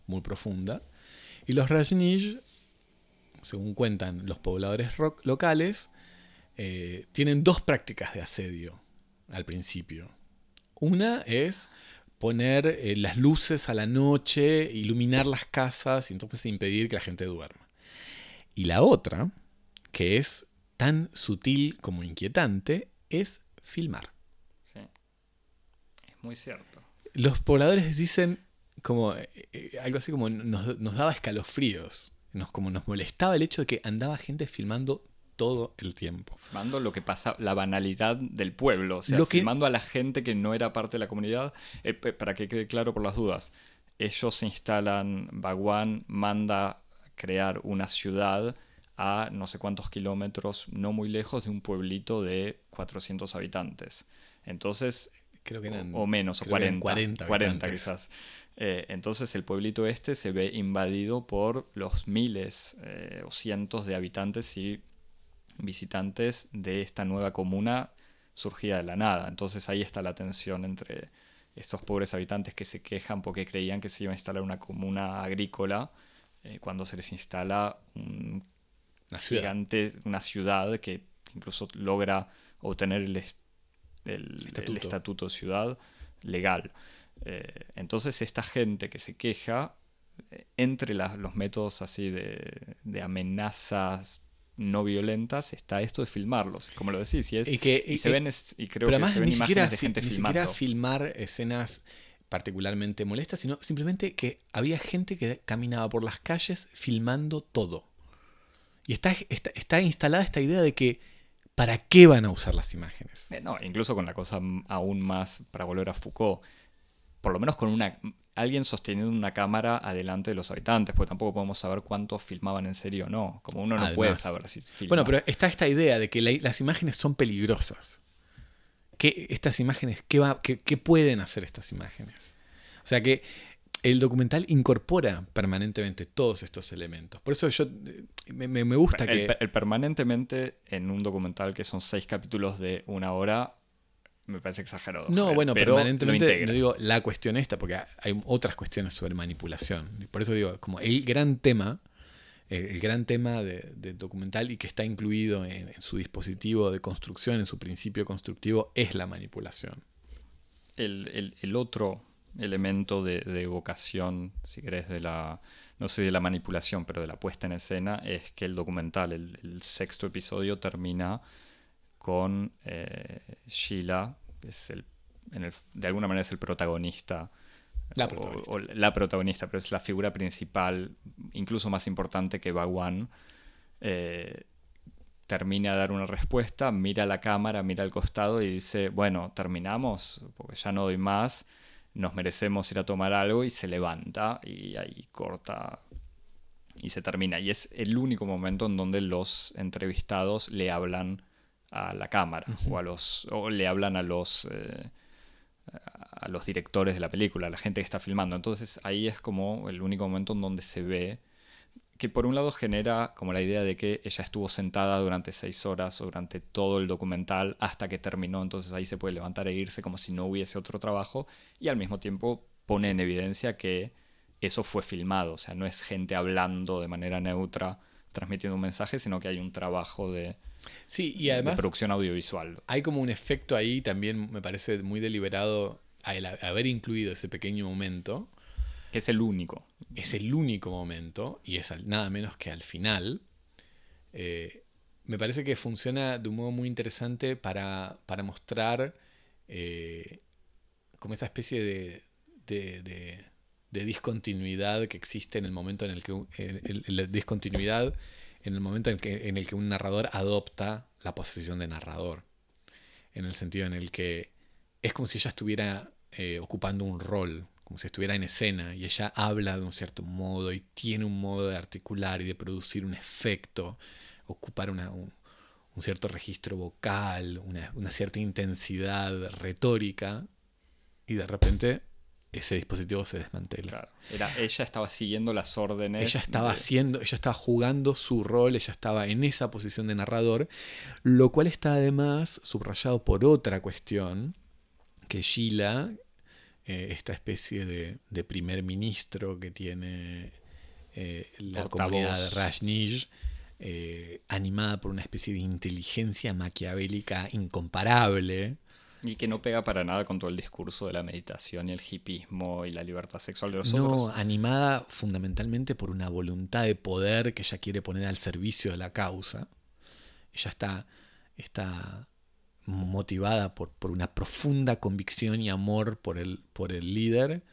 muy profunda. Y los Rajneesh, según cuentan los pobladores locales, eh, tienen dos prácticas de asedio al principio. Una es poner eh, las luces a la noche, iluminar las casas y entonces impedir que la gente duerma. Y la otra, que es tan sutil como inquietante, es filmar. Sí. Es muy cierto. Los pobladores dicen como eh, algo así como nos, nos, daba escalofríos. Nos, como nos molestaba el hecho de que andaba gente filmando todo el tiempo. Filmando lo que pasa, la banalidad del pueblo, o sea, filmando a la gente que no era parte de la comunidad, eh, para que quede claro por las dudas. Ellos se instalan, Bhagwan manda crear una ciudad a no sé cuántos kilómetros, no muy lejos de un pueblito de 400 habitantes. Entonces, creo que eran, o, menos, o 40, 40, 40 quizás. Eh, entonces el pueblito este se ve invadido por los miles eh, o cientos de habitantes y visitantes de esta nueva comuna surgida de la nada. Entonces ahí está la tensión entre estos pobres habitantes que se quejan porque creían que se iba a instalar una comuna agrícola eh, cuando se les instala un una gigante, ciudad. una ciudad que incluso logra obtener el, estatuto. de ciudad legal. Eh, entonces esta gente que se queja, eh, entre los métodos así de, de amenazas no violentas está esto de filmarlos, como lo decís, y, es, y, que, se ven, y creo que se ven imágenes de gente ni filmando. Siquiera filmar escenas particularmente molestas, sino simplemente que había gente que caminaba por las calles filmando todo. Y está, está, instalada esta idea de que ¿para qué van a usar las imágenes? Eh, no, incluso con la cosa aún más, para volver a Foucault, por lo menos con una alguien sosteniendo una cámara adelante de los habitantes, porque tampoco podemos saber cuántos filmaban en serio o no. Como uno no puede saber si filman. Bueno, pero está esta idea de que las imágenes son peligrosas. ¿Qué, estas imágenes, qué, va, qué, pueden hacer estas imágenes? O sea que el documental incorpora permanentemente todos estos elementos. Por eso yo eh, me, gusta que... el, permanentemente en un documental que son seis capítulos de una hora me parece exagerado. No, bueno, pero permanentemente no digo la cuestión esta, porque hay otras cuestiones sobre manipulación. Por eso digo, como el gran tema, el, gran tema del documental y que está incluido en, su dispositivo de construcción, en su principio constructivo, es la manipulación. El, otro elemento de, evocación, si querés, de la, no sé de la manipulación, pero de la puesta en escena, es que el documental, el sexto episodio, termina con eh, Sheila, que es el, de alguna manera es el protagonista. La protagonista. O, la protagonista, pero es la figura principal, incluso más importante que Bagwan. Eh, termina de dar una respuesta, mira la cámara, mira al costado y dice, bueno, terminamos, porque ya no doy más, nos merecemos ir a tomar algo y se levanta y ahí corta y se termina. Y es el único momento en donde los entrevistados le hablan a la cámara o a los o le hablan a los eh, a los directores de la película, a la gente que está filmando. Entonces ahí es como el único momento en donde se ve que por un lado genera como la idea de que ella estuvo sentada durante seis horas o durante todo el documental hasta que terminó, entonces ahí se puede levantar e irse como si no hubiese otro trabajo. Y al mismo tiempo pone en evidencia que eso fue filmado, o sea, no es gente hablando de manera neutra transmitiendo un mensaje, sino que hay un trabajo de, sí, y además producción audiovisual. Hay como un efecto ahí también, me parece muy deliberado, al haber incluido ese pequeño momento, que es el único. Es el único momento, y es nada menos que al final. Eh, me parece que funciona de un modo muy interesante para, mostrar eh, como esa especie de, de, discontinuidad que existe en el momento en el que la discontinuidad en el momento en, que, en el que un narrador adopta la posición de narrador en el sentido en el que es como si ella estuviera eh, ocupando un rol como si estuviera en escena y ella habla de un cierto modo y tiene un modo de articular y de producir un efecto, ocupar una, un, cierto registro vocal, una, cierta intensidad retórica y de repente ese dispositivo se desmantela. Era, ella estaba siguiendo las órdenes. Ella estaba haciendo, ella estaba jugando su rol, ella estaba en esa posición de narrador, lo cual está además subrayado por otra cuestión que Sheila, eh, esta especie de, primer ministro que tiene eh, la comunidad de Rajneesh, eh, animada por una especie de inteligencia maquiavélica incomparable. Y que no pega para nada con todo el discurso de la meditación y el hipismo y la libertad sexual de los no, otros. No, animada fundamentalmente por una voluntad de poder que ella quiere poner al servicio de la causa. Ella está, está motivada por, por, una profunda convicción y amor por el, por el líder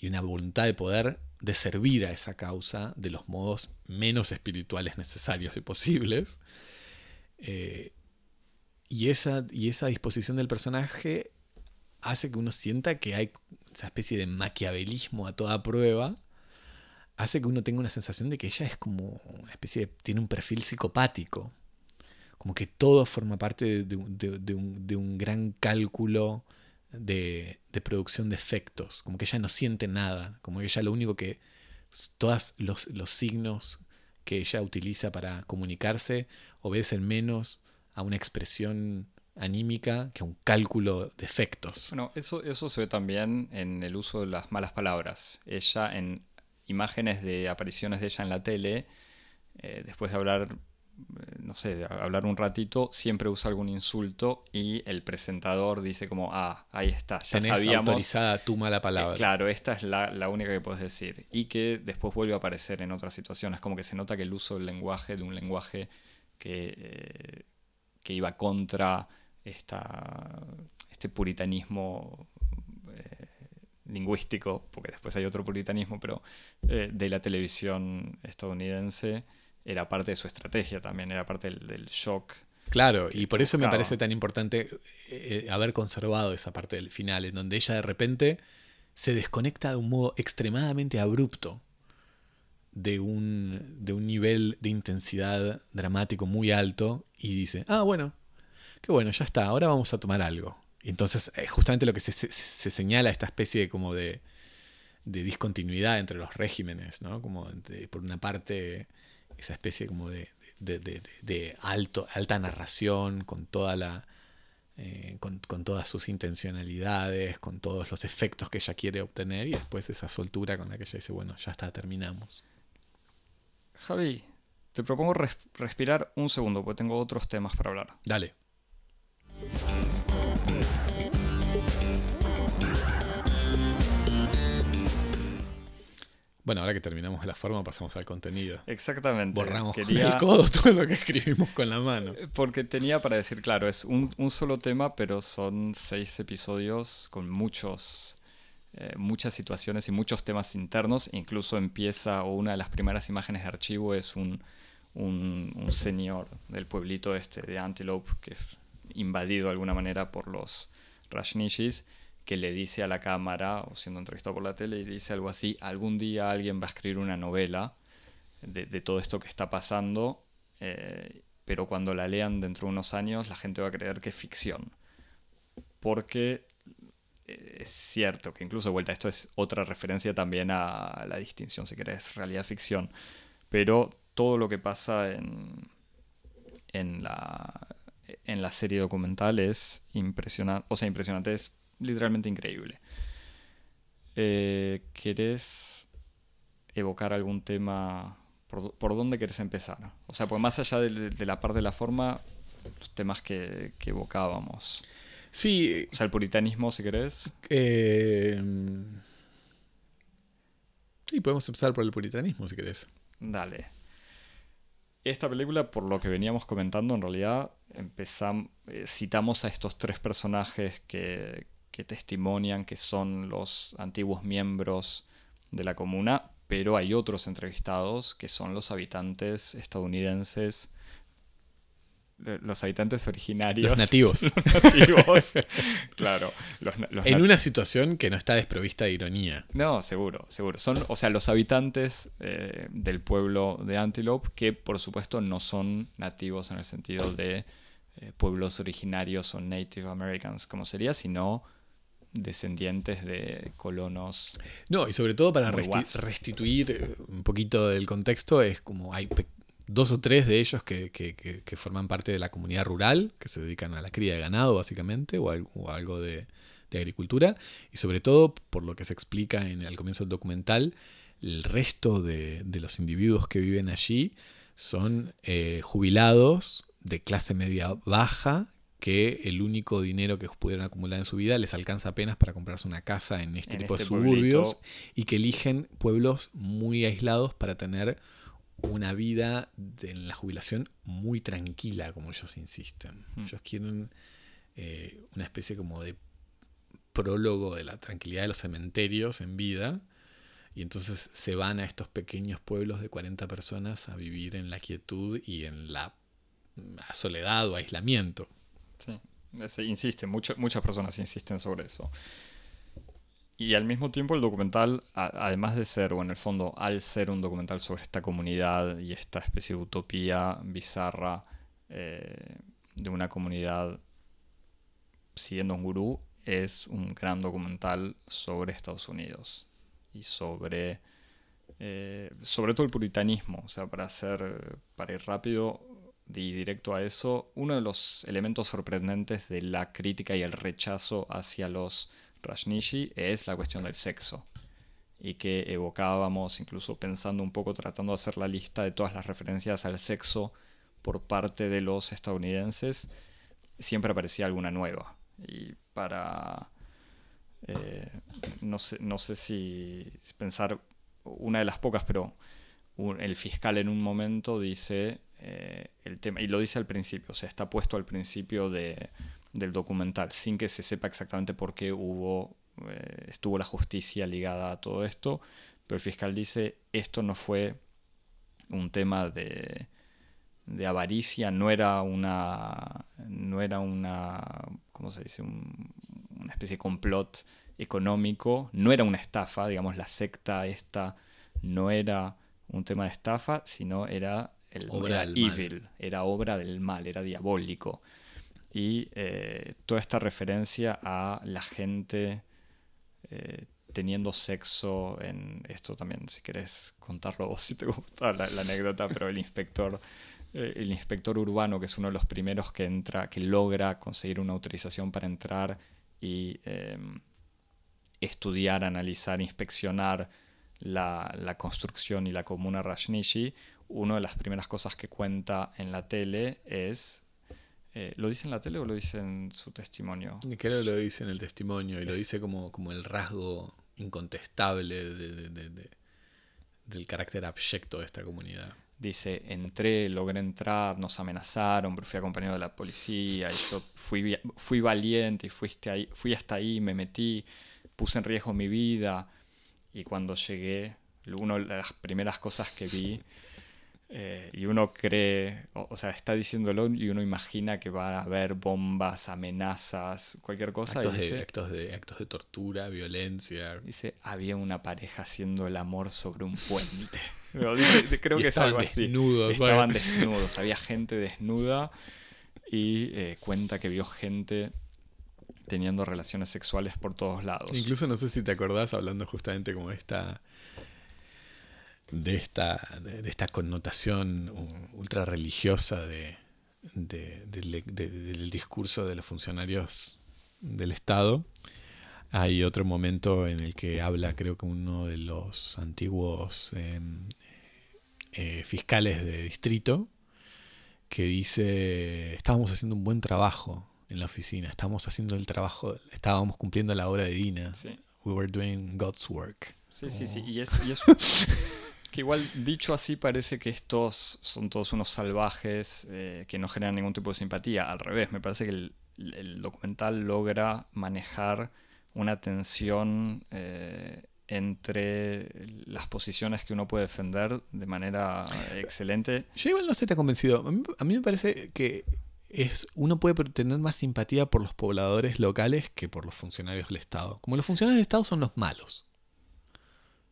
y una voluntad de poder de servir a esa causa de los modos menos espirituales necesarios y posibles. Eh, y, esa, y esa disposición del personaje hace que uno sienta que hay esa especie de maquiavelismo a toda prueba, hace que uno tenga una sensación de que ella es como una especie de, tiene un perfil psicopático. Como que todo forma parte de, un, gran cálculo de, producción de efectos, como que ella no siente nada, como que ella lo único que, todos los, signos que ella utiliza para comunicarse obedecen menos a una expresión anímica que a un cálculo de efectos. Bueno, eso, eso se ve también en el uso de las malas palabras. Ella en imágenes de apariciones de ella en la tele, eh, después de hablar eh, no sé, hablar un ratito, siempre usa algún insulto y el presentador dice como, ah, ahí está, ya sabíamos. autorizada tu mala palabra. claro, esta es la, única que puedes decir. Y que después vuelve a aparecer en otras situaciones, como que se nota que el uso del lenguaje, de un lenguaje que, eh, que iba contra esta, este puritanismo eh, lingüístico, porque después hay otro puritanismo, pero de la televisión estadounidense era parte de su estrategia también, era parte del, shock. Claro, y por eso me parece tan importante eh, eh, haber conservado esa parte del final, en donde ella de repente se desconecta de un modo extremadamente abrupto de un, de un nivel de intensidad dramático muy alto y dice, ah, bueno, qué bueno, ya está, ahora vamos a tomar algo. Y entonces, eh, justamente lo que se, se, señala, esta especie como de, de discontinuidad entre los regímenes, ¿no? Como por una parte esa especie como de, de, alto, alta narración con toda la eh, con, todas sus intencionalidades, con todos los efectos que ella quiere obtener y después esa soltura con la que ella dice, bueno, ya está, terminamos. Javi, te propongo respirar un segundo porque tengo otros temas para hablar. Dale. Bueno, ahora que terminamos la forma, pasamos al contenido. Exactamente. Borramos con el codo todo lo que escribimos con la mano. Porque tenía para decir, claro, es un, solo tema, pero son seis episodios con muchos, eh, muchas situaciones y muchos temas internos. Incluso empieza, o una de las primeras imágenes de archivo es un, un, señor del pueblito este de Antelope, que es invadido de alguna manera por los Rashnishis que le dice a la cámara, o siendo entrevistado por la tele, y dice algo así, algún día alguien va a escribir una novela de, todo esto que está pasando, eh, pero cuando la lean dentro de unos años la gente va a creer que es ficción. Porque es cierto que incluso de vuelta, esto es otra referencia también a la distinción, si querés, realidad-ficción. Pero todo lo que pasa en, en, la, en la serie documental es impresionante, o sea, impresionante, es literalmente increíble. Eh, ¿Querés evocar algún tema? ¿Por, dónde querés empezar? O sea, pues más allá de, la parte de la forma, los temas que, que evocábamos. Sí. O sea, el puritanismo, si querés. Eh, sí, podemos empezar por el puritanismo, si querés. Dale. Esta película, por lo que veníamos comentando, en realidad empezamos, eh, citamos a estos tres personajes que, que testimonian que son los antiguos miembros de la comuna, pero hay otros entrevistados que son los habitantes estadounidenses los habitantes originarios. Los nativos. Los nativos. claro. en una situación que no está desprovista de ironía. No, seguro, seguro. Son, o sea, los habitantes eh, del pueblo de Antelope, que por supuesto no son nativos en el sentido de eh, pueblos originarios o Native Americans, como sería, sino descendientes de colonos. No, y sobre todo para restituir eh, un poquito del contexto, es como hay dos o tres de ellos que, forman parte de la comunidad rural, que se dedican a la cría de ganado básicamente, o algo, de, agricultura, y sobre todo, por lo que se explica en el comienzo del documental, el resto de, los individuos que viven allí son eh, jubilados de clase media baja que el único dinero que pudieron acumular en su vida les alcanza apenas para comprarse una casa en este tipo de este suburbios y que eligen pueblos muy aislados para tener una vida en la jubilación muy tranquila, como ellos insisten. Ellos quieren eh, una especie como de prólogo de la tranquilidad de los cementerios en vida. Y entonces se van a estos pequeños pueblos de 40 personas a vivir en la quietud y en la, soledad o aislamiento. Sí, insiste, muchas personas insisten sobre eso. Y al mismo tiempo el documental, además de ser, o en el fondo, al ser un documental sobre esta comunidad y esta especie de utopía bizarra eh, de una comunidad siguiendo un gurú, es un gran documental sobre Estados Unidos y sobre, eh, sobre todo el puritanismo. O sea, para, hacer, para ir rápido y directo a eso, uno de los elementos sorprendentes de la crítica y el rechazo hacia los Rajnishi es la cuestión del sexo. Y que evocábamos incluso pensando un poco tratando de hacer la lista de todas las referencias al sexo por parte de los estadounidenses siempre aparecía alguna nueva. Y para eh, no, sé, no sé si, pensar una de las pocas pero el fiscal en un momento dice eh, el tema y lo dice al principio o sea está puesto al principio de del documental, sin que se sepa exactamente por qué hubo, eh, estuvo la justicia ligada a todo esto, pero el fiscal dice, esto no fue un tema de, de avaricia, no era una, no era una, ¿cómo se dice? una especie de complot económico, no era una estafa, digamos, la secta esta no era un tema de estafa, sino era el obra evil, era obra del mal, era diabólico y eh, toda esta referencia a la gente eh, teniendo sexo en esto también, si querés contarlo vos, si te gusta la, anécdota, pero el inspector, eh, el inspector urbano, que es uno de los primeros que entra, que logra conseguir una autorización para entrar y em, estudiar, analizar, inspeccionar la, la, construcción y la comuna Rajnishi, una de las primeras cosas que cuenta en la tele es eh, ¿Lo dice en la tele o lo dice en su testimonio? Creo que lo dice en el testimonio y lo dice como, como el rasgo incontestable del carácter abyecto de esta comunidad. Dice, entré, logré entrar, nos amenazaron, pero fui acompañado de la policía y yo fui, fui valiente y fuiste ahí, fui hasta ahí, me metí, puse en riesgo mi vida y cuando llegué, una de las primeras cosas que vi eh, y uno cree, o, sea, está diciéndolo y uno imagina que va a haber bombas, amenazas, cualquier cosa. Actos, de, actos, de, actos de tortura, violencia. Dice, había una pareja haciendo el amor sobre un puente. creo que es algo así. Estaban desnudos, había gente desnuda y eh, cuenta que vio gente teniendo relaciones sexuales por todos lados. Incluso no sé si te acordás hablando justamente como esta de esta, de esta connotación ultra religiosa de, del discurso de los funcionarios del Estado. Hay otro momento en el que habla, creo que uno de los antiguos em, eh, fiscales de distrito, que dice, estábamos haciendo un buen trabajo en la oficina, estábamos haciendo el trabajo, estábamos cumpliendo la obra divina. We were doing God's work. Sí, sí, sí. Y es, que igual dicho así parece que estos son todos unos salvajes eh, que no generan ningún tipo de simpatía. Al revés, me parece que el, documental logra manejar una tensión eh, entre las posiciones que uno puede defender de manera excelente. Yo igual no estoy tan convencido. A mí, me parece que es, uno puede tener más simpatía por los pobladores locales que por los funcionarios del Estado. Como los funcionarios del Estado son los malos.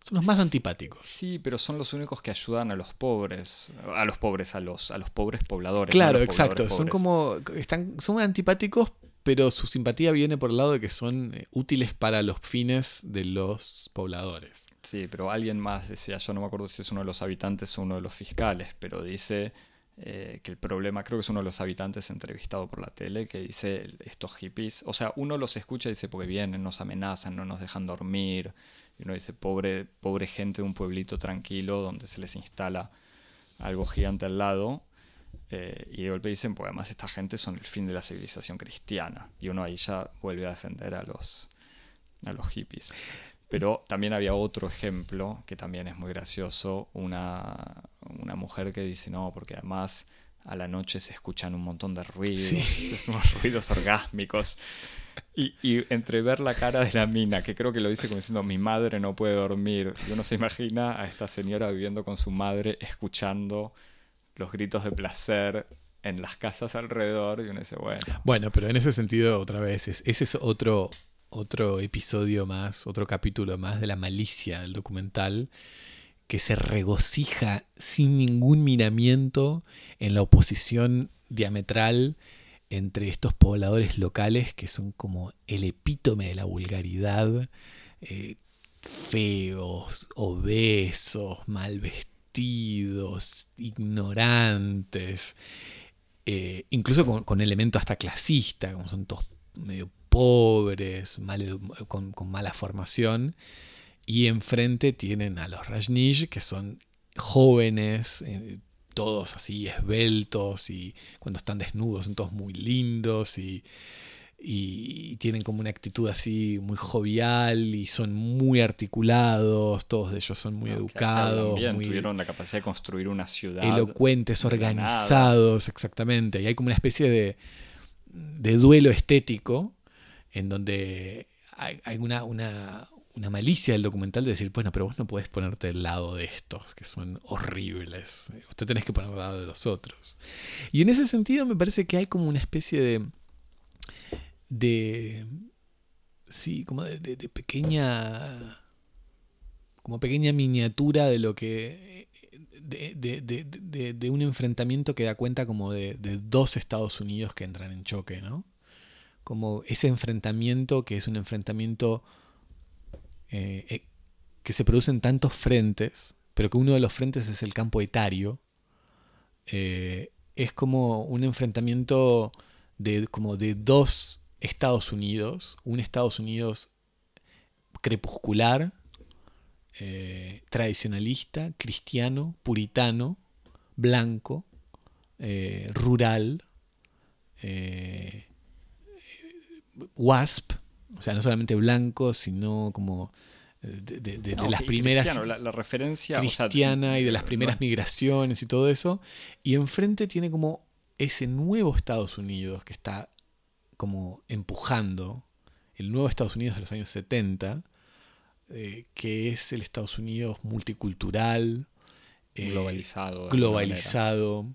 Son los más antipáticos. Sí, pero son los únicos que ayudan a los pobres. A los pobres, a los, a los pobres pobladores. Claro, exacto. Son como. Están, son antipáticos, pero su simpatía viene por el lado de que son eh, útiles para los fines de los pobladores. Sí, pero alguien más decía, yo no me acuerdo si es uno de los habitantes o uno de los fiscales, pero dice eh, que el problema, creo que es uno de los habitantes entrevistado por la tele, que dice estos hippies, o sea, uno los escucha y dice, porque vienen, nos amenazan, no nos dejan dormir, y uno dice, pobre, pobre gente de un pueblito tranquilo donde se les instala algo gigante al lado. Eh, y de golpe dicen, pues además esta gente son el fin de la civilización cristiana. Y uno ahí ya vuelve a defender a los, a los hippies. Pero también había otro ejemplo que también es muy gracioso. Una, una mujer que dice, no, porque además a la noche se escuchan un montón de ruidos, unos ruidos orgásmicos. Y, y, entre ver la cara de la mina, que creo que lo dice como diciendo, mi madre no puede dormir, y uno se imagina a esta señora viviendo con su madre, escuchando los gritos de placer en las casas alrededor, y uno dice, bueno. Bueno, pero en ese sentido, otra vez, ese es otro, otro episodio más, otro capítulo más de la malicia del documental, que se regocija sin ningún miramiento en la oposición diametral entre estos pobladores locales que son como el epítome de la vulgaridad, eh, feos, obesos, mal vestidos, ignorantes, eh, incluso con, elementos hasta clasista, como son todos medio pobres, con, con, mala formación, y enfrente tienen a los Rajneesh, que son jóvenes, eh, todos así esbeltos y cuando están desnudos son todos muy lindos y, y tienen como una actitud así muy jovial y son muy articulados, todos ellos son muy educados. muy tuvieron la capacidad de construir una ciudad. Elocuentes, organizados, exactamente. Y hay como una especie de, de duelo estético en donde hay, hay una, una, una malicia del documental de decir, bueno, pero vos no podés ponerte del lado de estos, que son horribles. Usted tenés que poner del lado de los otros. Y en ese sentido me parece que hay como una especie de... de sí, como de, pequeña... como pequeña miniatura de lo que... De, de, un enfrentamiento que da cuenta como de, dos Estados Unidos que entran en choque, ¿no? Como ese enfrentamiento que es un enfrentamiento eh, eh, que se producen tantos frentes, pero que uno de los frentes es el campo etario, eh, es como un enfrentamiento de, como de dos Estados Unidos, un Estados Unidos crepuscular, tradicionalista, cristiano, puritano, blanco, rural, WASP, o sea, no solamente blanco, sino como eh, de, las primeras... La, referencia... Cristiana y de las primeras migraciones y todo eso. Y enfrente tiene como ese nuevo Estados Unidos que está como empujando, el nuevo Estados Unidos de los años 70, eh, que es el Estados Unidos multicultural, eh, globalizado, globalizado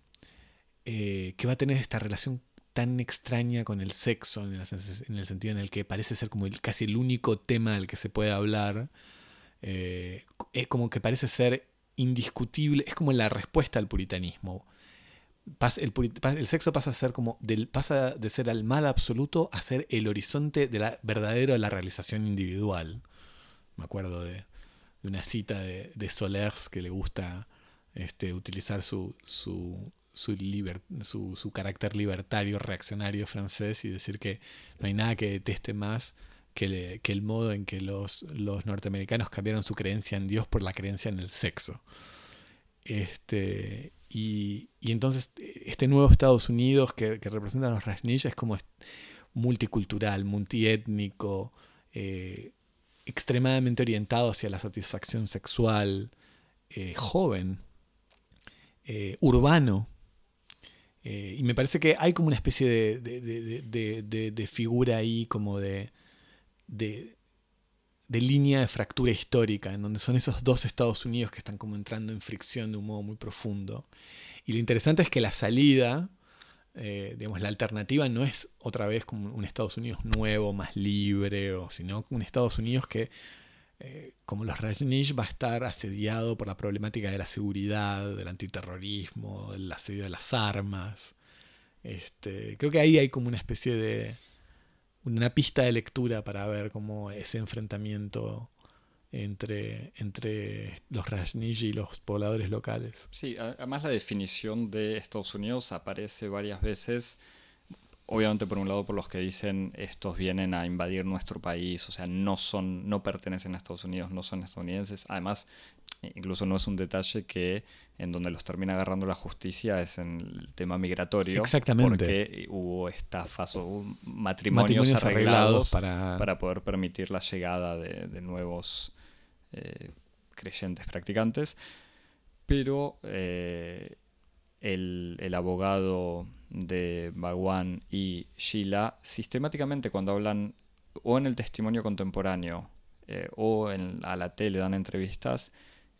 que va a tener esta relación tan extraña con el sexo, en el, sentido en el que parece ser como casi el único tema del que se puede hablar, eh, es como que parece ser indiscutible, es como la respuesta al puritanismo. el, sexo pasa a ser como pasa de ser el mal absoluto a ser el horizonte de la verdadero de la realización individual. Me acuerdo de, una cita de, de, Solers que le gusta este, utilizar su, su, su, carácter libertario, reaccionario francés y decir que no hay nada que deteste más que, que el modo en que los, los norteamericanos cambiaron su creencia en Dios por la creencia en el sexo. Este, y, entonces este nuevo Estados Unidos que, que representan los Rajneesh es como multicultural, multiétnico, eh, extremadamente orientado hacia la satisfacción sexual, eh, joven, eh, urbano. Y me parece que hay como una especie de, de figura ahí como de, de línea de fractura histórica, en donde son esos dos Estados Unidos que están como entrando en fricción de un modo muy profundo. Y lo interesante es que la salida, eh, digamos, la alternativa no es otra vez como un Estados Unidos nuevo, más libre, o, sino un Estados Unidos que, eh, como los Rajneesh, va a estar asediado por la problemática de la seguridad, del antiterrorismo, del asedio de las armas. Este, creo que ahí hay como una especie de una pista de lectura para ver cómo ese enfrentamiento entre, entre los Rajneesh y los pobladores locales. Sí, además la definición de Estados Unidos aparece varias veces obviamente por un lado por los que dicen estos vienen a invadir nuestro país, o sea, no son, no pertenecen a Estados Unidos, no son estadounidenses. Además, incluso no es un detalle que en donde los termina agarrando la justicia es en el tema migratorio. Exactamente. Porque hubo estafas o matrimonios, arreglados, para... poder permitir la llegada de, nuevos eh, creyentes practicantes. Pero eh, el, el abogado de Bhagwan y Sheila, sistemáticamente cuando hablan o en el testimonio contemporáneo eh, o en, a la tele dan entrevistas,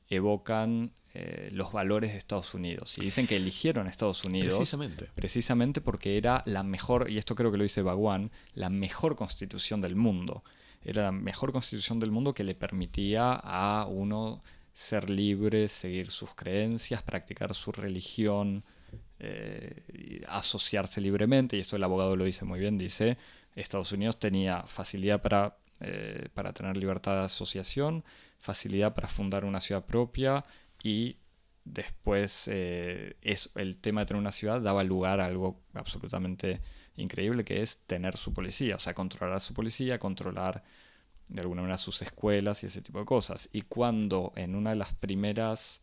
evocan eh, los valores de Estados Unidos. Y dicen que eligieron Estados Unidos precisamente. precisamente porque era la mejor, y esto creo que lo dice Bhagwan, la mejor constitución del mundo. Era la mejor constitución del mundo que le permitía a uno ser libre, seguir sus creencias, practicar su religión, eh, asociarse libremente, y esto el abogado lo dice muy bien, dice, Estados Unidos tenía facilidad para, eh, para tener libertad de asociación, facilidad para fundar una ciudad propia y después eh, es, el tema de tener una ciudad daba lugar a algo absolutamente increíble que es tener su policía, o sea, controlar a su policía, controlar de alguna manera sus escuelas y ese tipo de cosas. Y cuando en una de las primeras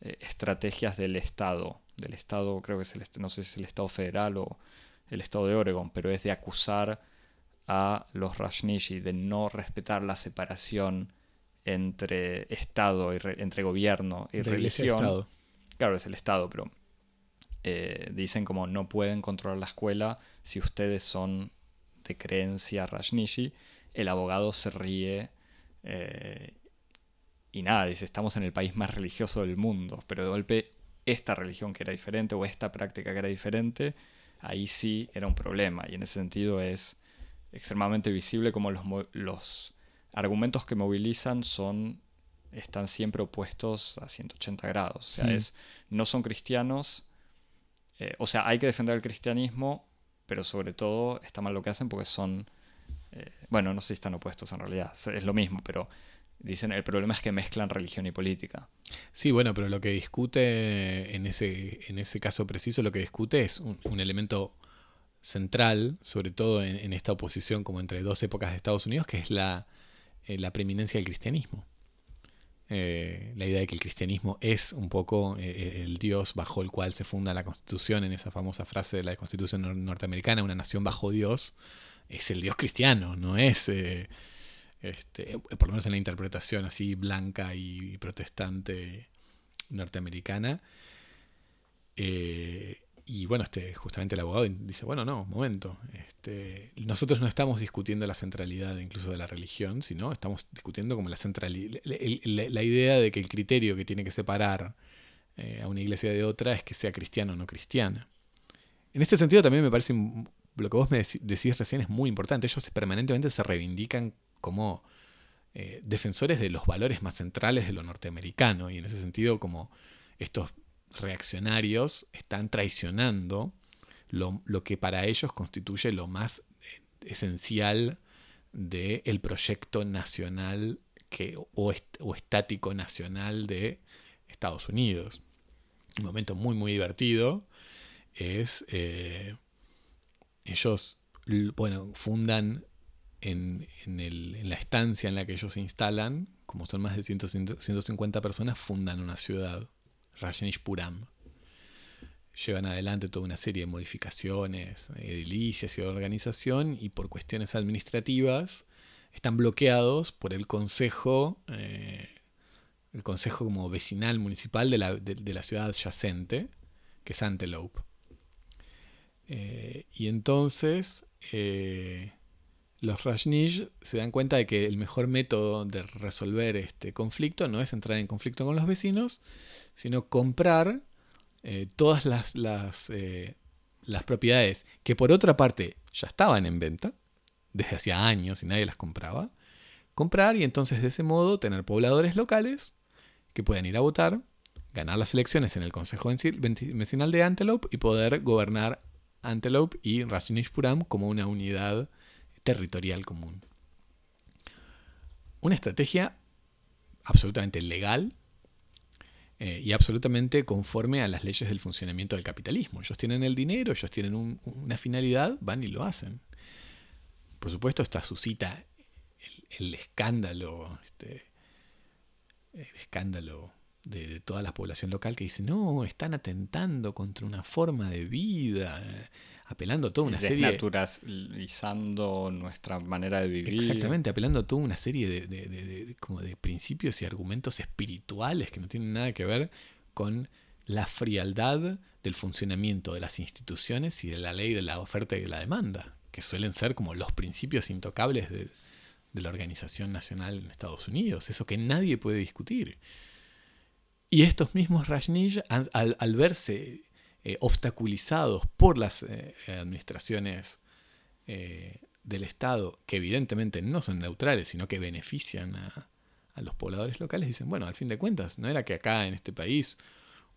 estrategias del Estado del Estado, creo que es el, no sé si es el Estado federal o el Estado de Oregon, pero es de acusar a los Rajneesh de no respetar la separación entre Estado y entre gobierno y religión. Claro, es el Estado, pero eh, dicen como no pueden controlar la escuela si ustedes son de creencia Rajneesh. El abogado se ríe eh, y nada, dice, estamos en el país más religioso del mundo, pero de golpe esta religión que era diferente o esta práctica que era diferente, ahí sí era un problema. Y en ese sentido es extremadamente visible como los, los argumentos que movilizan son están siempre opuestos a 180 grados. O sea, es, no son cristianos. Eh, o sea, hay que defender el cristianismo, pero sobre todo está mal lo que hacen porque son... Eh, bueno, no sé si están opuestos en realidad, es lo mismo, pero Dicen, el problema es que mezclan religión y política. Sí, bueno, pero lo que discute en ese, en ese caso preciso, lo que discute es un, elemento central, sobre todo en, esta oposición como entre dos épocas de Estados Unidos, que es la, eh, la preeminencia del cristianismo. Eh, la idea de que el cristianismo es un poco el Dios bajo el cual se funda la Constitución, en esa famosa frase de la Constitución norteamericana, una nación bajo Dios, es el Dios cristiano, no es este, eh, por lo menos en la interpretación así blanca y, protestante norteamericana. Eh, y bueno, este, justamente el abogado dice, bueno, no, momento, este, nosotros no estamos discutiendo la centralidad incluso de la religión, sino estamos discutiendo como la centralidad, la, idea de que el criterio que tiene que separar eh, a una iglesia de otra es que sea cristiana o no cristiana. En este sentido también me parece, lo que vos me decís recién es muy importante, ellos permanentemente se reivindican como eh, defensores de los valores más centrales de lo norteamericano y en ese sentido como estos reaccionarios están traicionando lo, que para ellos constituye lo más esencial del proyecto nacional que, o, estático nacional de Estados Unidos. Un momento muy, muy divertido es, eh, ellos, bueno, fundan en, la estancia en la que ellos se instalan, como son más de 150 personas, fundan una ciudad, Rajnishpuram. Llevan adelante toda una serie de modificaciones, edilicias y organización, y por cuestiones administrativas están bloqueados por el consejo, eh, el consejo como vecinal municipal de la, de, la ciudad adyacente, que es Antelope. Eh, y entonces eh, los Rajneesh se dan cuenta de que el mejor método de resolver este conflicto no es entrar en conflicto con los vecinos, sino comprar eh, todas las, las, las, propiedades que por otra parte ya estaban en venta desde hacía años y nadie las compraba. Comprar y entonces de ese modo tener pobladores locales que puedan ir a votar, ganar las elecciones en el Consejo Vecinal de Antelope y poder gobernar Antelope y Rajneeshpuram como una unidad territorial común. Una estrategia absolutamente legal eh, y absolutamente conforme a las leyes del funcionamiento del capitalismo. Ellos tienen el dinero, ellos tienen una finalidad, van y lo hacen. Por supuesto, está suscita el, escándalo, este, el escándalo de, toda la población local que dice, no, están atentando contra una forma de vida, eh, apelando a toda una serie... Desnaturalizando nuestra manera de vivir. Exactamente, apelando a toda una serie de, como de principios y argumentos espirituales que no tienen nada que ver con la frialdad del funcionamiento de las instituciones y de la ley de la oferta y de la demanda, que suelen ser como los principios intocables de, la Organización Nacional en Estados Unidos, eso que nadie puede discutir. Y estos mismos Rajneesh, al, verse eh, obstaculizados por las eh, administraciones eh, del Estado, que evidentemente no son neutrales, sino que benefician a, los pobladores locales, dicen, bueno, al fin de cuentas, no era que acá en este país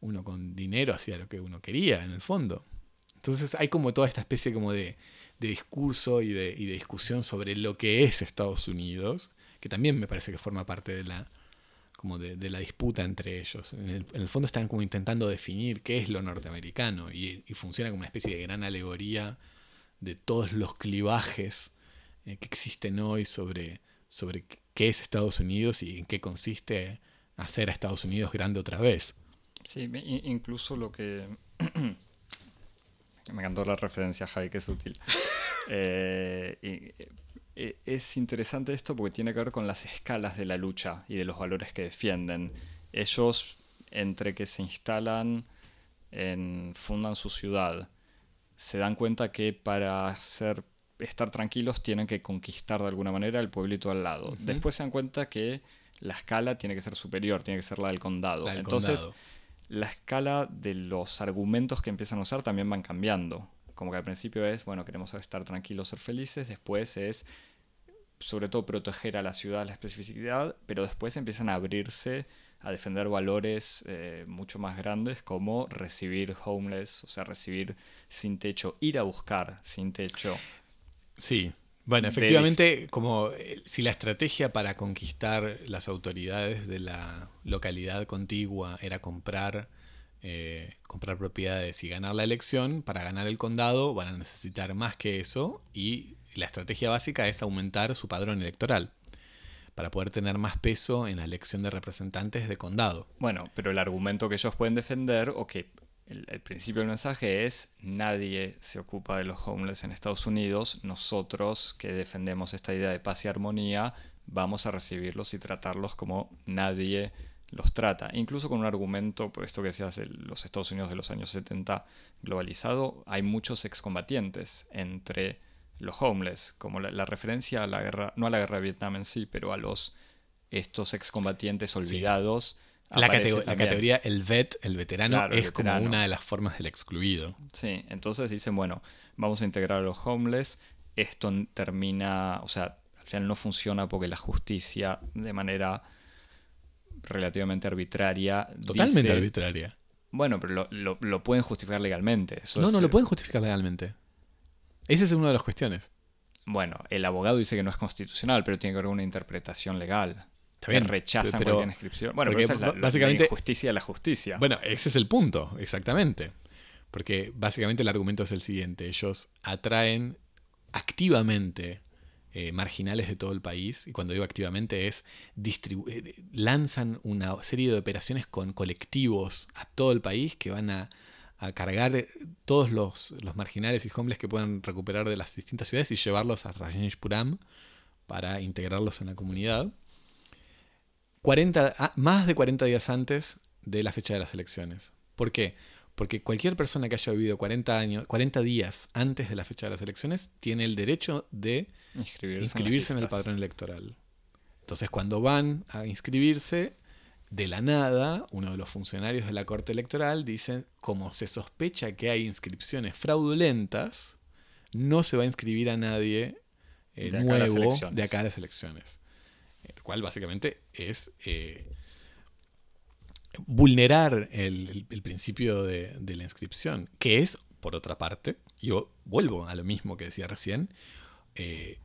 uno con dinero hacía lo que uno quería, en el fondo. Entonces hay como toda esta especie como de, discurso y de, y de discusión sobre lo que es Estados Unidos, que también me parece que forma parte de la, como de, la disputa entre ellos. En el, fondo están como intentando definir qué es lo norteamericano y, funciona como una especie de gran alegoría de todos los clivajes eh, que existen hoy sobre, sobre qué es Estados Unidos y en qué consiste hacer a Estados Unidos grande otra vez. Sí, incluso lo que... Me encantó la referencia, Javi, que es útil. eh, eh, es interesante esto porque tiene que ver con las escalas de la lucha y de los valores que defienden. Ellos, entre que se instalan, en, fundan su ciudad, se dan cuenta que para ser, estar tranquilos tienen que conquistar de alguna manera el pueblito al lado. Después se dan cuenta que la escala tiene que ser superior, tiene que ser la del condado. Entonces, la escala de los argumentos que empiezan a usar también van cambiando como que al principio es, bueno, queremos estar tranquilos, ser felices, después es sobre todo proteger a la ciudad, la especificidad, pero después empiezan a abrirse a defender valores eh, mucho más grandes como recibir homeless, o sea, recibir sin techo, ir a buscar sin techo. Sí, bueno, efectivamente, como eh, si la estrategia para conquistar las autoridades de la localidad contigua era comprar eh, comprar propiedades y ganar la elección, para ganar el condado van a necesitar más que eso y la estrategia básica es aumentar su padrón electoral para poder tener más peso en la elección de representantes de condado. Bueno, pero el argumento que ellos pueden defender, o que el, principio del mensaje es, nadie se ocupa de los homeless en Estados Unidos, nosotros que defendemos esta idea de paz y armonía, vamos a recibirlos y tratarlos como nadie los trata. Incluso con un argumento, por esto que decías, los Estados Unidos de los años 70 globalizado, hay muchos excombatientes entre los homeless, como la, referencia a la guerra, no a la guerra de Vietnam en sí, pero a los estos excombatientes olvidados. La, categoría, el vet, el veterano, es como una de las formas del excluido. Sí, entonces dicen, bueno, vamos a integrar a los homeless, esto termina, o sea, al final no funciona porque la justicia de manera relativamente arbitraria. Totalmente arbitraria. Bueno, pero lo, lo- lo pueden justificar legalmente. Eso No, es, no lo pueden justificar legalmente. Esa es una de las cuestiones. Bueno, el abogado dice que no es constitucional, pero tiene que haber una interpretación legal. Está que bien, rechazan pero- cualquier inscripción. Bueno, porque pero esa es la, básicamente- la injusticia de la justicia. Bueno, ese es el punto, exactamente. Porque básicamente el argumento es el siguiente. Ellos atraen activamente eh, marginales de todo el país. Y cuando digo activamente es eh, lanzan una serie de operaciones con colectivos a todo el país que van a, a cargar todos los, los marginales y homeless que puedan recuperar de las distintas ciudades y llevarlos a Rajneeshpuram para integrarlos en la comunidad. 40, ah, más de 40 días antes de la fecha de las elecciones. ¿Por qué? Porque cualquier persona que haya vivido 40, años, 40 días antes de la fecha de las elecciones tiene el derecho de inscribirse, inscribirse en, las el padrón electoral. Entonces, cuando van a inscribirse, de la nada, uno de los funcionarios de la Corte Electoral dice, como se sospecha que hay inscripciones fraudulentas, no se va a inscribir a nadie eh, De nuevo de acá a las elecciones. El cual básicamente es eh, vulnerar el, el- principio de, de la inscripción, que es, por otra parte, yo vuelvo a lo mismo que decía recién, eh,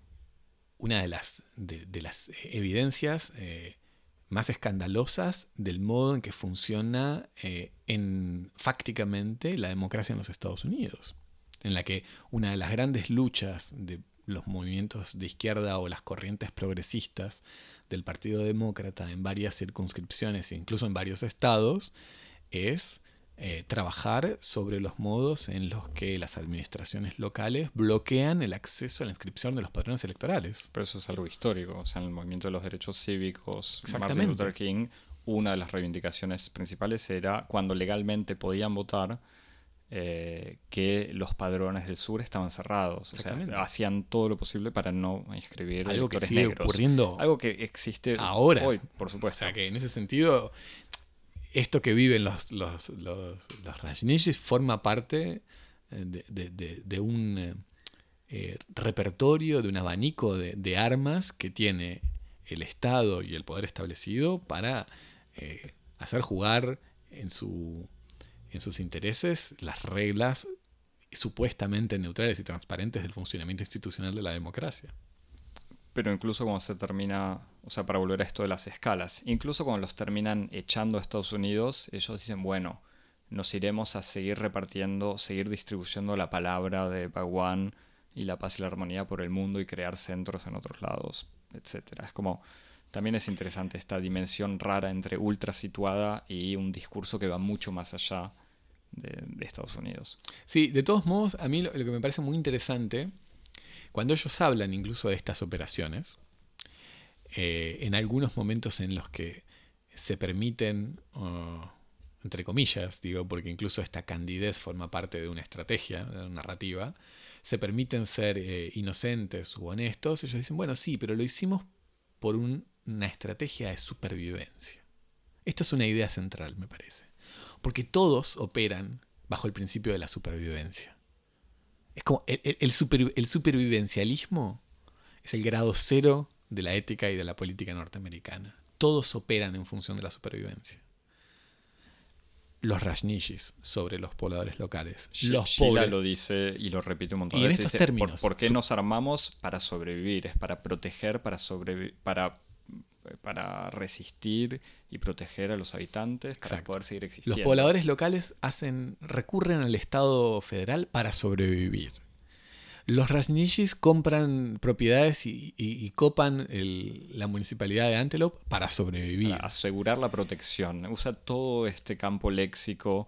una de las, de, de las evidencias más escandalosas del modo en que funciona eh, en, fácticamente la democracia en los Estados Unidos, en la que una de las grandes luchas de los movimientos de izquierda o las corrientes progresistas del Partido Demócrata en varias circunscripciones e incluso en varios estados es eh, trabajar sobre los modos en los que las administraciones locales bloquean el acceso a la inscripción de los padrones electorales. Pero eso es algo histórico. O sea, en el movimiento de los derechos cívicos, Martin. Luther King, una de las reivindicaciones principales era cuando legalmente podían votar, eh, que los padrones del sur estaban cerrados. O sea, hacían todo lo posible para no inscribir Algo que sigue negros. ocurriendo Algo que existe ahora. hoy, por O supuesto. sea que en ese sentido, esto que viven los, los, los, Rajneeshis forma parte eh, de, de- un eh, eh, repertorio, de un abanico de, armas que tiene el Estado y el poder establecido para hacer jugar en, su, en sus intereses las reglas supuestamente neutrales y transparentes del funcionamiento institucional de la democracia. Pero incluso cuando se termina, o sea, para volver a esto de las escalas, incluso cuando los terminan echando a Estados Unidos, ellos dicen, bueno, nos iremos a seguir repartiendo, seguir distribuyendo la palabra de Bhagwan y la paz y la armonía por el mundo y crear centros en otros lados, etcétera. Es como, también es interesante esta dimensión rara entre ultra situada y un discurso que va mucho más allá de, Estados Unidos. Sí, de todos modos, a mí lo que me parece muy interesante, cuando ellos hablan incluso de estas operaciones, eh, en algunos momentos en los que se permiten, entre comillas, digo, porque incluso esta candidez forma parte de una estrategia, de una narrativa, se permiten ser eh, inocentes u honestos, ellos dicen, bueno, sí, pero lo hicimos por un- una estrategia de supervivencia. Esto es una idea central, me parece. Porque todos operan bajo el principio de la supervivencia. Es como el, el- el super- el supervivencialismo es el grado cero de la ética y de la política norteamericana. Todos operan en función de la supervivencia. Los Rajneeshis sobre los pobladores locales. Los Sheila pobres. lo dice y lo repite un montón Y de en veces. estos dice, términos, ¿Por, por qué nos armamos? Para sobrevivir, es para proteger, para sobrevivir, para, para resistir y proteger a los habitantes, para poder seguir existiendo. Los pobladores locales hacen, recurren al Estado federal para sobrevivir. Los Rajneeshis compran propiedades y, y- y copan el- la municipalidad de Antelope para sobrevivir. Para asegurar la protección. Usa todo este campo léxico.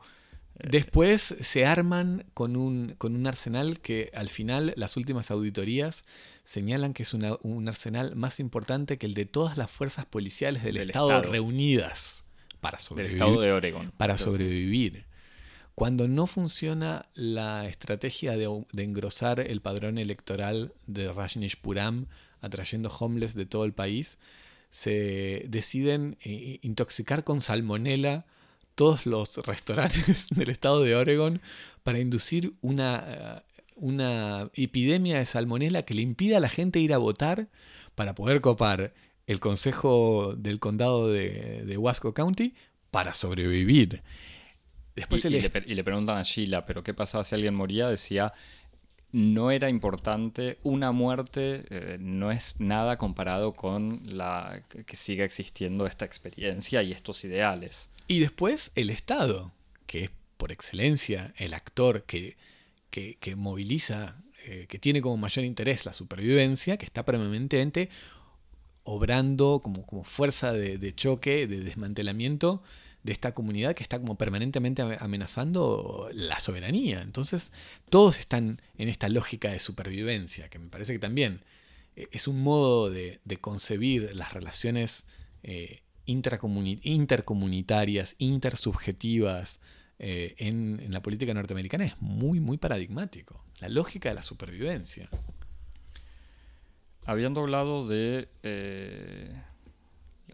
Después se arman con un, con un arsenal que al final las últimas auditorías señalan que es una- un arsenal más importante que el de todas las fuerzas policiales del, Del estado, Estado. reunidas para Del sobrevivir. estado de Oregon. para Entonces, sobrevivir. Cuando no funciona la estrategia de, engrosar el padrón electoral de Rajneeshpuram atrayendo homeless de todo el país, se deciden eh, intoxicar con salmonela todos los restaurantes del estado de Oregon para inducir una, eh, una epidemia de salmonela que le impida a la gente ir a votar para poder copar el consejo del condado de, de Wasco County para sobrevivir. Después y, el y est- le, pe- y le preguntan a Sheila, pero ¿qué pasaba si alguien moría? Decía, no era importante, una muerte eh, no es nada comparado con la que siga existiendo esta experiencia y estos ideales. Y después el Estado, que es por excelencia el actor que, que, moviliza, eh, que tiene como mayor interés la supervivencia, que está permanentemente obrando como, fuerza de, choque, de desmantelamiento de esta comunidad que está como permanentemente ame- amenazando la soberanía. Entonces, todos están en esta lógica de supervivencia, que me parece que también eh, es un modo de, concebir las relaciones eh, intercomunitarias, intersubjetivas eh, en, la política norteamericana es muy, muy paradigmático. La lógica de la supervivencia. Habiendo hablado de eh,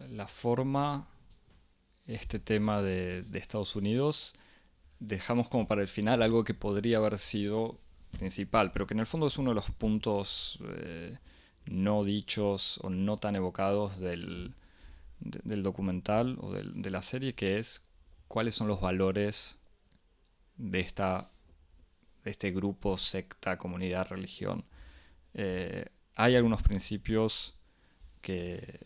la forma, este tema de, Estados Unidos, dejamos como para el final algo que podría haber sido principal, pero que en el fondo es uno de los puntos eh, no dichos o no tan evocados del, de- del documental o de la serie, que es cuáles son los valores de, esta, de este grupo, secta, comunidad, religión. Eh, hay algunos principios que,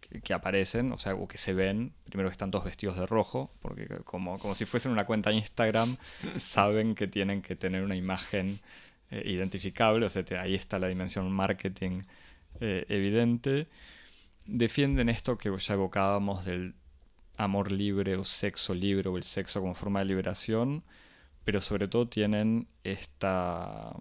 que, que aparecen, o sea, o que se ven. Primero que están todos vestidos de rojo, porque como, como si fuesen una cuenta Instagram, saben que tienen que tener una imagen eh, identificable, o sea, te- ahí está la dimensión marketing eh, evidente. Defienden esto que ya evocábamos del amor libre o sexo libre o el sexo como forma de liberación, pero sobre todo tienen esta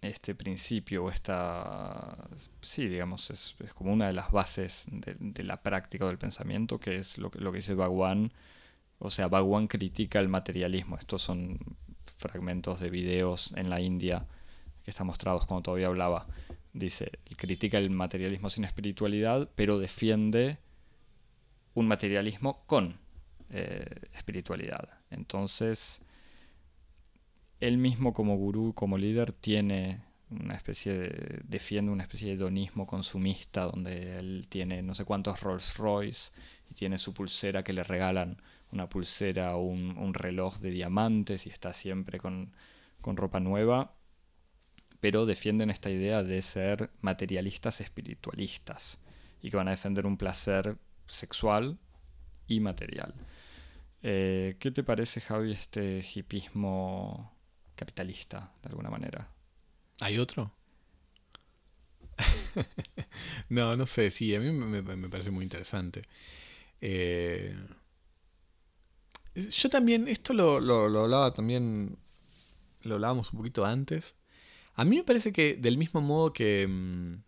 este principio o esta sí digamos es, es como una de las bases de, la práctica o del pensamiento que es lo lo que dice Bhagwan o sea Bhagwan critica el materialismo. Estos son fragmentos de videos en la India que están mostrados cuando todavía hablaba. Dice critica el materialismo sin espiritualidad pero defiende un materialismo con eh, espiritualidad. Entonces, él mismo como gurú, como líder, tiene una especie de, defiende una especie de hedonismo consumista donde él tiene no sé cuántos Rolls Royce y tiene su pulsera que le regalan una pulsera o un, reloj de diamantes y está siempre con, con ropa nueva pero defienden esta idea de ser materialistas espiritualistas y que van a defender un placer sexual y material. Eh, ¿Qué te parece, Javi, este hipismo capitalista, de alguna manera? ¿Hay otro? no, no sé, sí, a mí me, parece muy interesante. Eh, yo también, esto lo, lo- lo hablaba también, lo hablábamos un poquito antes. A mí me parece que del mismo modo que, mm,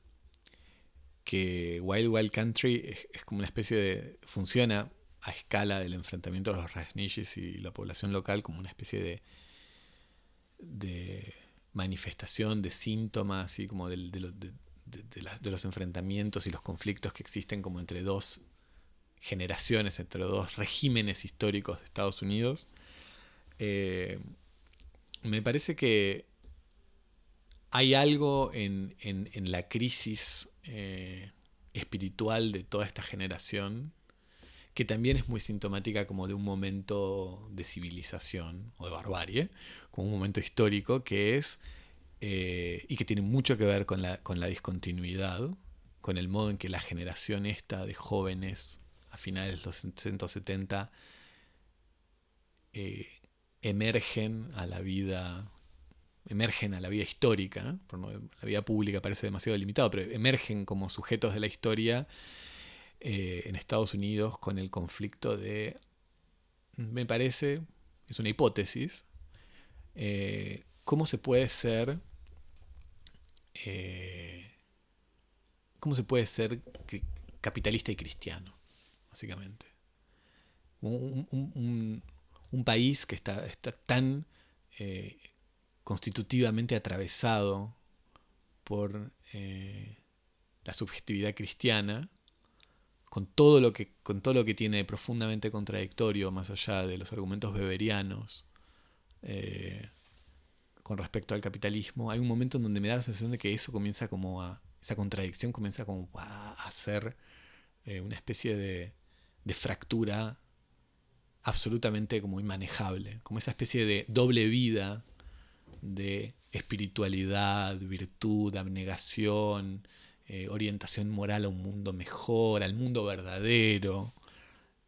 que Wild Wild Country es, como una especie de, funciona a escala del enfrentamiento de los Rajneeshis y la población local como una especie de, manifestación de síntomas y como de los enfrentamientos y los conflictos que existen como entre dos generaciones, entre dos regímenes históricos de Estados Unidos. Eh, me parece que hay algo en, en- en la crisis eh, espiritual de toda esta generación que también es muy sintomática como de un momento de civilización o de barbarie, como un momento histórico que es, eh, y que tiene mucho que ver con la, con la discontinuidad, con el modo en que la generación esta de jóvenes a finales de los 60 70 eh, emergen a la vida emergen a la vida histórica, la vida pública parece demasiado limitado, pero emergen como sujetos de la historia eh, en Estados Unidos con el conflicto de, me parece, es una hipótesis, eh, cómo se puede ser, eh, cómo se puede ser capitalista y cristiano, básicamente. Un, país que está, tan constitutivamente atravesado por eh, la subjetividad cristiana, con todo lo que con todo lo que tiene profundamente contradictorio más allá de los argumentos beberianos eh, con respecto al capitalismo hay un momento en donde me da la sensación de que eso comienza como a esa contradicción comienza como a hacer eh, una especie de, de fractura absolutamente como inmanejable, como esa especie de doble vida de espiritualidad, virtud, abnegación, eh, orientación moral a un mundo mejor, al mundo verdadero,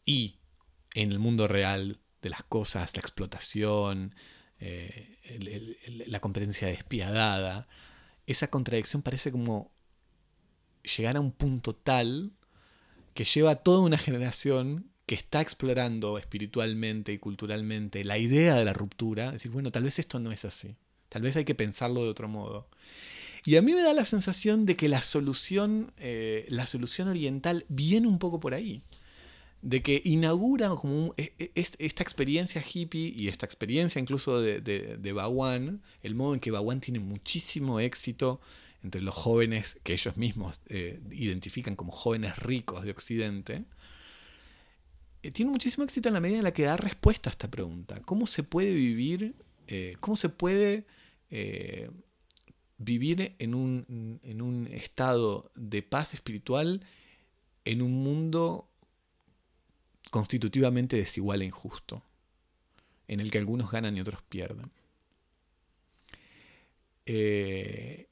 y en el mundo real de las cosas, la explotación, eh, la competencia despiadada, esa contradicción parece como llegar a un punto tal que lleva a toda una generación que está explorando espiritualmente y culturalmente la idea de la ruptura, decir, bueno, tal vez esto no es así, tal vez hay que pensarlo de otro modo. Y a mí me da la sensación de que la solución, eh, la solución oriental viene un poco por ahí. De que inaugura como e, e, esta experiencia hippie y esta experiencia incluso de, de, de el modo en que Bawan tiene muchísimo éxito entre los jóvenes que ellos mismos eh, identifican como jóvenes ricos de Occidente, eh, tiene muchísimo éxito en la medida en la que da respuesta a esta pregunta. ¿Cómo se puede vivir, cómo se puede vivir en un, en un estado de paz espiritual en un mundo constitutivamente desigual e injusto, en el que algunos ganan y otros pierden? Eh,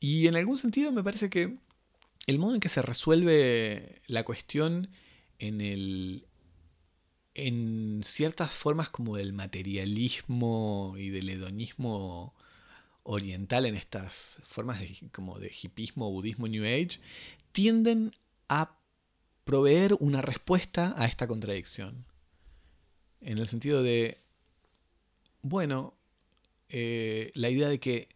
y en algún sentido me parece que el modo en que se resuelve la cuestión en el en ciertas formas como del materialismo y del hedonismo oriental en estas formas de, como de hipismo, budismo, New Age, tienden a proveer una respuesta a esta contradicción. En el sentido de, bueno, eh, la idea de que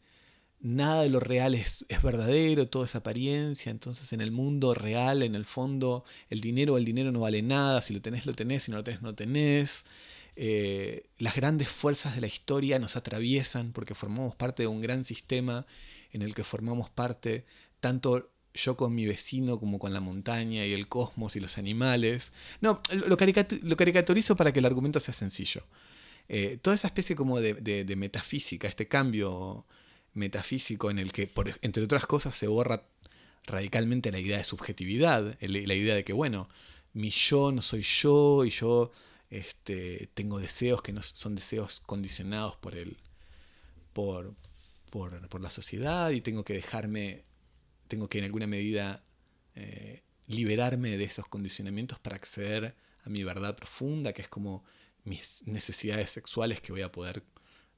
nada de lo real es, verdadero, todo es apariencia, entonces en el mundo real, en el fondo, el dinero, el dinero no vale nada, si lo tenés, lo tenés, si no lo tenés, no lo tenés. Eh, las grandes fuerzas de la historia nos atraviesan porque formamos parte de un gran sistema en el que formamos parte tanto yo con mi vecino como con la montaña y el cosmos y los animales. No, lo, caricaturizo para que el argumento sea sencillo. Eh, toda esa especie como de metafísica, este cambio metafísico en el que, entre otras cosas, se borra radicalmente la idea de subjetividad, la idea de que, bueno, mi yo no soy yo y yo este, tengo deseos que no son deseos condicionados por, el, por, por, la sociedad y tengo que dejarme, tengo que en alguna medida eh, liberarme de esos condicionamientos para acceder a mi verdad profunda, que es como mis necesidades sexuales que voy a poder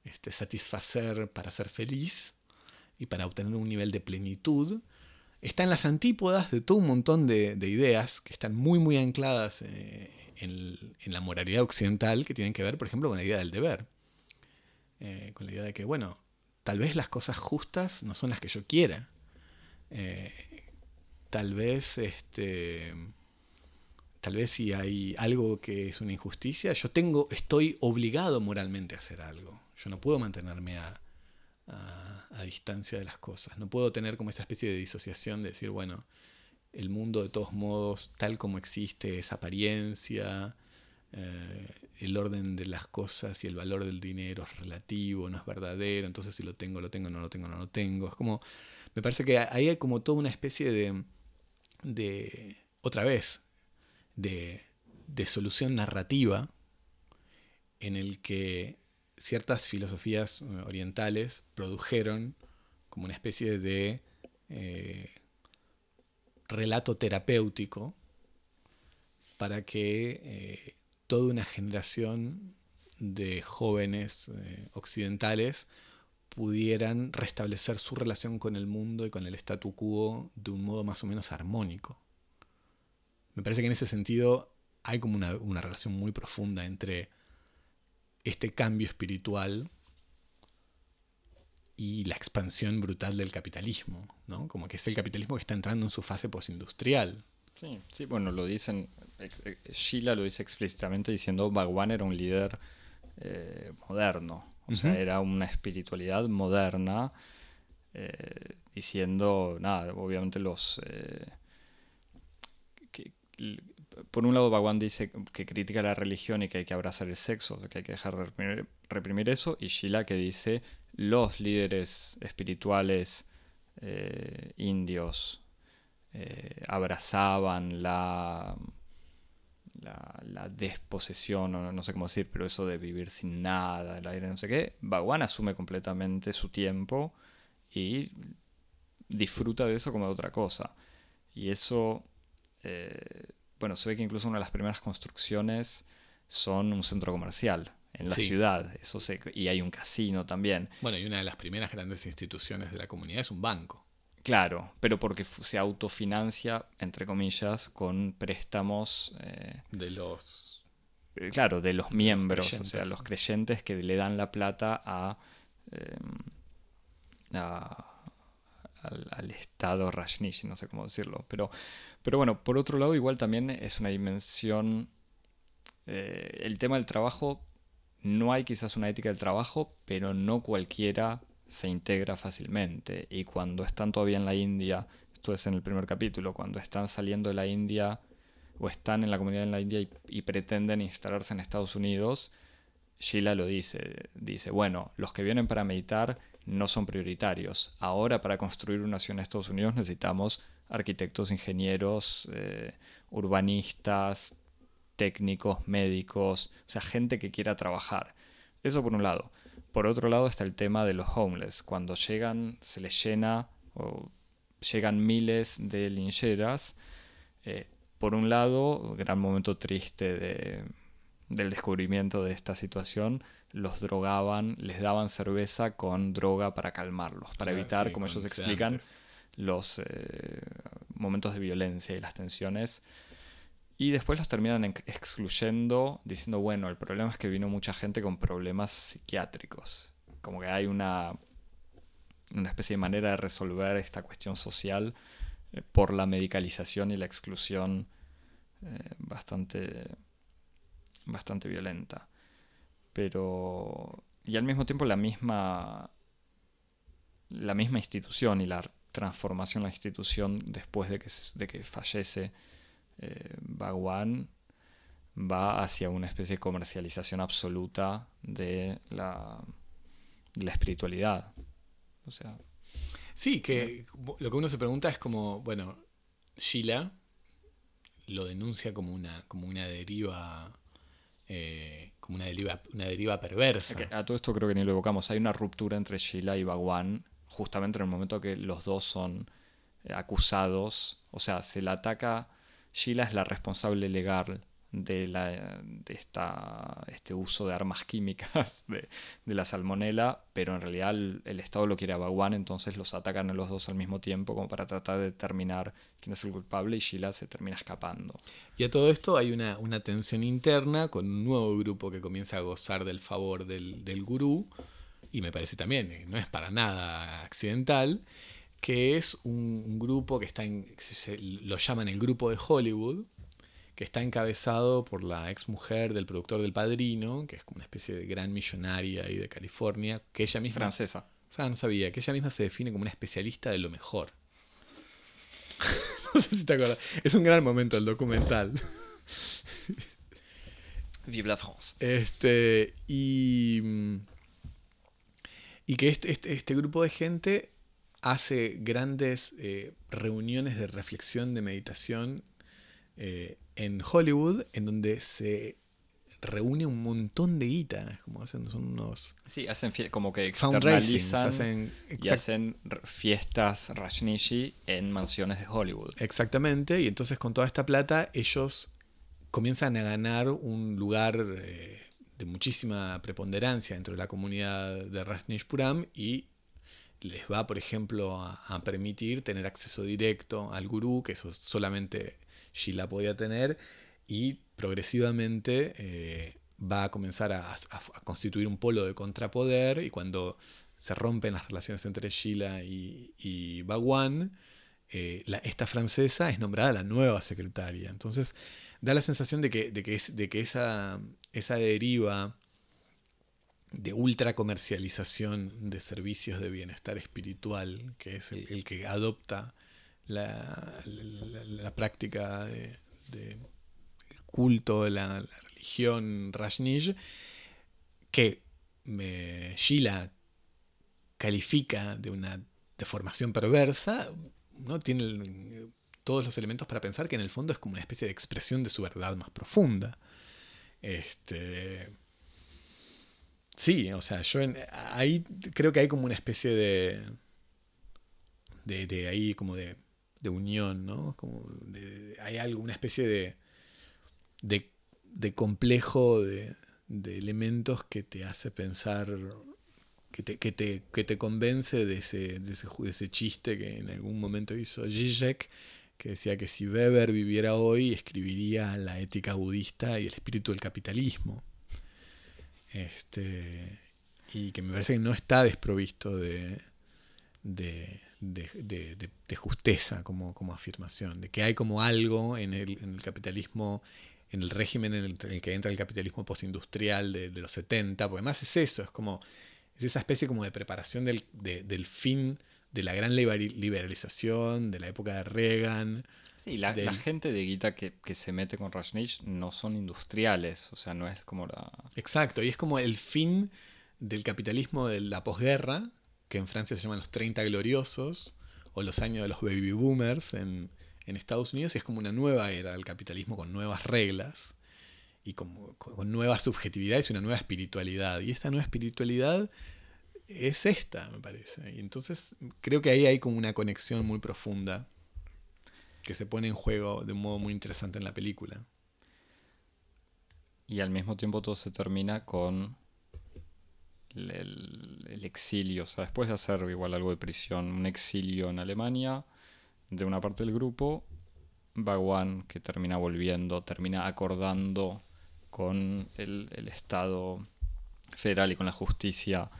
este, satisfacer para ser feliz y para obtener un nivel de plenitud, está en las antípodas de todo un montón de, ideas que están muy muy ancladas eh, en, la moralidad occidental que tienen que ver, por ejemplo, con la idea del deber. Eh, con la idea de que, bueno, tal vez las cosas justas no son las que yo quiera. Eh, tal vez, este, tal vez si hay algo que es una injusticia, yo tengo, estoy obligado moralmente a hacer algo. Yo no puedo mantenerme a, distancia de las cosas. No puedo tener como esa especie de disociación de decir, bueno, el mundo de todos modos, tal como existe, es apariencia, eh, el orden de las cosas y el valor del dinero es relativo, no es verdadero, entonces si lo tengo, lo tengo, no lo tengo, no lo tengo. Es como, me parece que ahí hay como toda una especie de, de otra vez, de, de solución narrativa en el que ciertas filosofías eh, orientales produjeron como una especie de eh, relato terapéutico para que eh, toda una generación de jóvenes occidentales pudieran restablecer su relación con el mundo y con el statu quo de un modo más o menos armónico. Me parece que en ese sentido hay como una, una relación muy profunda entre este cambio espiritual y la expansión brutal del capitalismo, ¿no? Como que es el capitalismo que está entrando en su fase postindustrial. Sí, sí, bueno, lo dicen, Sheila lo dice explícitamente diciendo Bhagwan era un líder eh, moderno, o sea, era una espiritualidad moderna, eh, diciendo, nada, obviamente los... Eh, por un lado, Bhagwan dice que critica la religión y que hay que abrazar el sexo, que hay que dejar de reprimir, eso, y Shila que dice los líderes espirituales eh, indios eh, abrazaban la, la, desposesión, o no sé cómo decir, pero eso de vivir sin nada, el aire, no sé qué, Bhagwan asume completamente su tiempo y disfruta de eso como de otra cosa. Y eso, eh, bueno, se ve que incluso una de las primeras construcciones son un centro comercial en la ciudad, eso sé, y hay un casino también. Bueno, y una de las primeras grandes instituciones de la comunidad es un banco. Claro, pero porque se autofinancia, entre comillas, con préstamos... Eh, de los... Eh, claro, de los miembros, o sea, los creyentes que le dan la plata a, em, al, Estado Rajnish, no sé cómo decirlo. Pero, pero bueno, por otro lado, igual también es una dimensión... Eh, el tema del trabajo, no hay quizás una ética del trabajo, pero no cualquiera se integra fácilmente. Y cuando están todavía en la India, esto es en el primer capítulo, cuando están saliendo de la India o están en la comunidad en la India y, pretenden instalarse en Estados Unidos, Sheila lo dice, dice, bueno, los que vienen para meditar no son prioritarios. Ahora para construir una ciudad en Estados Unidos necesitamos arquitectos, ingenieros, eh, urbanistas, técnicos, médicos, o sea, gente que quiera trabajar. Eso por un lado. Por otro lado está el tema de los homeless. Cuando llegan, se les llena o llegan miles de lincheras. Eh, por un lado, gran momento triste del descubrimiento de esta situación, los drogaban, les daban cerveza con droga para calmarlos, para evitar, como ellos explican, los eh, momentos de violencia y las tensiones y después los terminan excluyendo diciendo, bueno, el problema es que vino mucha gente con problemas psiquiátricos. Como que hay una, una especie de manera de resolver esta cuestión social eh, por la medicalización y la exclusión eh, bastante, bastante violenta. Pero... Y al mismo tiempo la misma, la misma institución y la transformación de la institución después de que, de que fallece eh, Bhagwan va hacia una especie de comercialización absoluta de la, la espiritualidad. O sea. Sí, que lo que uno se pregunta es como, bueno, Sheila lo denuncia como una, como una deriva. Eh, una deriva, una deriva perversa. a todo esto creo que ni lo evocamos. Hay una ruptura entre Sheila y Bhagwan justamente en el momento que los dos son eh, acusados. O sea, se la ataca Sheila es la responsable legal de, la, de esta, este uso de armas químicas de, la salmonela, pero en realidad el, Estado lo quiere a Bagwan, entonces los atacan a los dos al mismo tiempo como para tratar de determinar quién es el culpable y Sheila se termina escapando. Y a todo esto hay una, tensión interna con un nuevo grupo que comienza a gozar del favor del, del gurú, y me parece también, no es para nada accidental, que es un, grupo que está en, lo llaman el grupo de Hollywood, que está encabezado por la ex mujer del productor del Padrino, que es como una especie de gran millonaria ahí de California, que ella misma... Francesa. Fran sabía, que ella misma se define como una especialista de lo mejor. no sé si te acuerdas. Es un gran momento el documental. Vive la France. Este, y... Y que este, este, este grupo de gente hace grandes eh, reuniones de reflexión, de meditación eh, en Hollywood, en donde se reúne un montón de guita, como hacen son unos... Sí, hacen como que externalizan y hacen fiestas Rajnishi en mansiones de Hollywood. Exactamente, y entonces con toda esta plata ellos comienzan a ganar un lugar eh, de muchísima preponderancia dentro de la comunidad de Rajnishpuram y les va, por ejemplo, a, permitir tener acceso directo al gurú, que eso solamente Sheila podía tener, y progresivamente eh, va a comenzar a, constituir un polo de contrapoder, y cuando se rompen las relaciones entre Sheila y, y eh, esta francesa es nombrada la nueva secretaria. Entonces, da la sensación de que, de que, de que esa, esa deriva de ultra comercialización de servicios de bienestar espiritual, que es el, que adopta la, práctica de, culto de la, religión Rajneesh, que me, Sheila califica de una deformación perversa, ¿no? Tiene todos los elementos para pensar que en el fondo es como una especie de expresión de su verdad más profunda. Este. Sí, o sea, yo ahí creo que hay como una especie de, de ahí como de, de unión, ¿no? Como hay algo, una especie de. de, complejo de, de elementos que te hace pensar que te, que te, que te convence de ese, de, ese, de ese chiste que en algún momento hizo Zizek, que decía que si Weber viviera hoy, escribiría la ética budista y el espíritu del capitalismo. Este, y que me parece que no está desprovisto de, de, de, de justeza como, como, afirmación, de que hay como algo en el, en el capitalismo, en el régimen en el, en el, que entra el capitalismo postindustrial de, los 70, porque además es eso, es como es esa especie como de preparación del, del fin de la gran liberalización, de la época de Reagan. Sí, la, la gente de Guita que, que, se mete con Rajneesh no son industriales, o sea, no es como la... Exacto, y es como el fin del capitalismo de la posguerra, que en Francia se llaman los 30 gloriosos, o los años de los baby boomers en, Estados Unidos, y es como una nueva era del capitalismo con nuevas reglas y como, con nuevas subjetividades y una nueva espiritualidad. Y esta nueva espiritualidad es esta, me parece. Y entonces creo que ahí hay como una conexión muy profunda que se pone en juego de un modo muy interesante en la película. Y al mismo tiempo todo se termina con el, el, exilio, o sea, después de hacer igual algo de prisión, un exilio en Alemania de una parte del grupo, Bagwan que termina volviendo, termina acordando con el, Estado federal y con la justicia.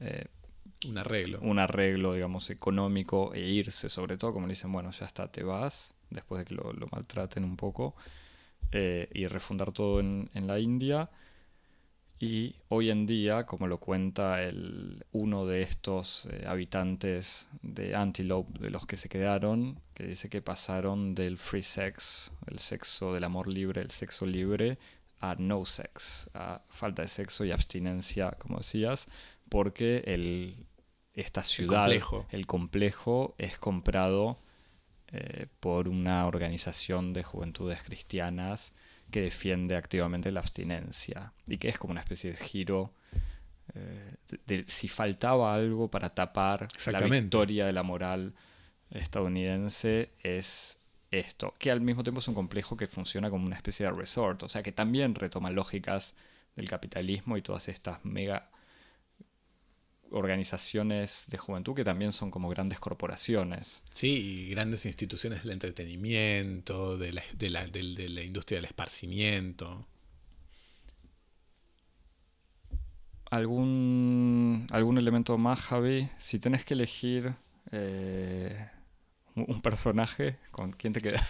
Eh, un arreglo. Un arreglo, digamos, económico e irse, sobre todo, como le dicen, bueno, ya está, te vas, después de que lo, maltraten un poco, eh, y refundar todo en, la India. Y hoy en día, como lo cuenta el, uno de estos eh, habitantes de Antelope, de los que se quedaron, que dice que pasaron del free sex, el sexo del amor libre, el sexo libre, a no sex, a falta de sexo y abstinencia, como decías, porque el, esta ciudad, el complejo, es comprado eh, por una organización de juventudes cristianas que defiende activamente la abstinencia y que es como una especie de giro eh, de, si faltaba algo para tapar la victoria de la moral estadounidense es esto, que al mismo tiempo es un complejo que funciona como una especie de resort, o sea que también retoma lógicas del capitalismo y todas estas mega organizaciones de juventud que también son como grandes corporaciones. Sí, y grandes instituciones del entretenimiento, de la, de la, de, la industria del esparcimiento. ¿Algún, algún elemento más, Javi? Si tenés que elegir eh, un personaje, ¿con quién te quedas?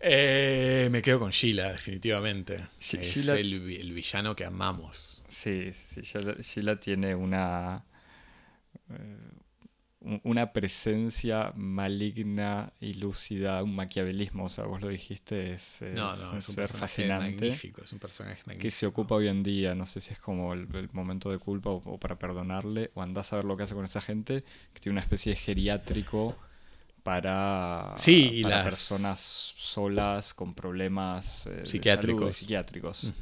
Eh, me quedo con Sheila, definitivamente. es el, villano que amamos. Sí, sí, Sheila, tiene una, eh, una presencia maligna y lúcida, un maquiavelismo, o sea, vos lo dijiste, es, un, ser fascinante. es un personaje magnífico. Que se ocupa hoy en día, no sé si es como el, momento de culpa o, o, para perdonarle, o andás a ver lo que hace con esa gente, que tiene una especie de geriátrico para, sí, para personas solas con problemas eh, psiquiátricos. psiquiátricos.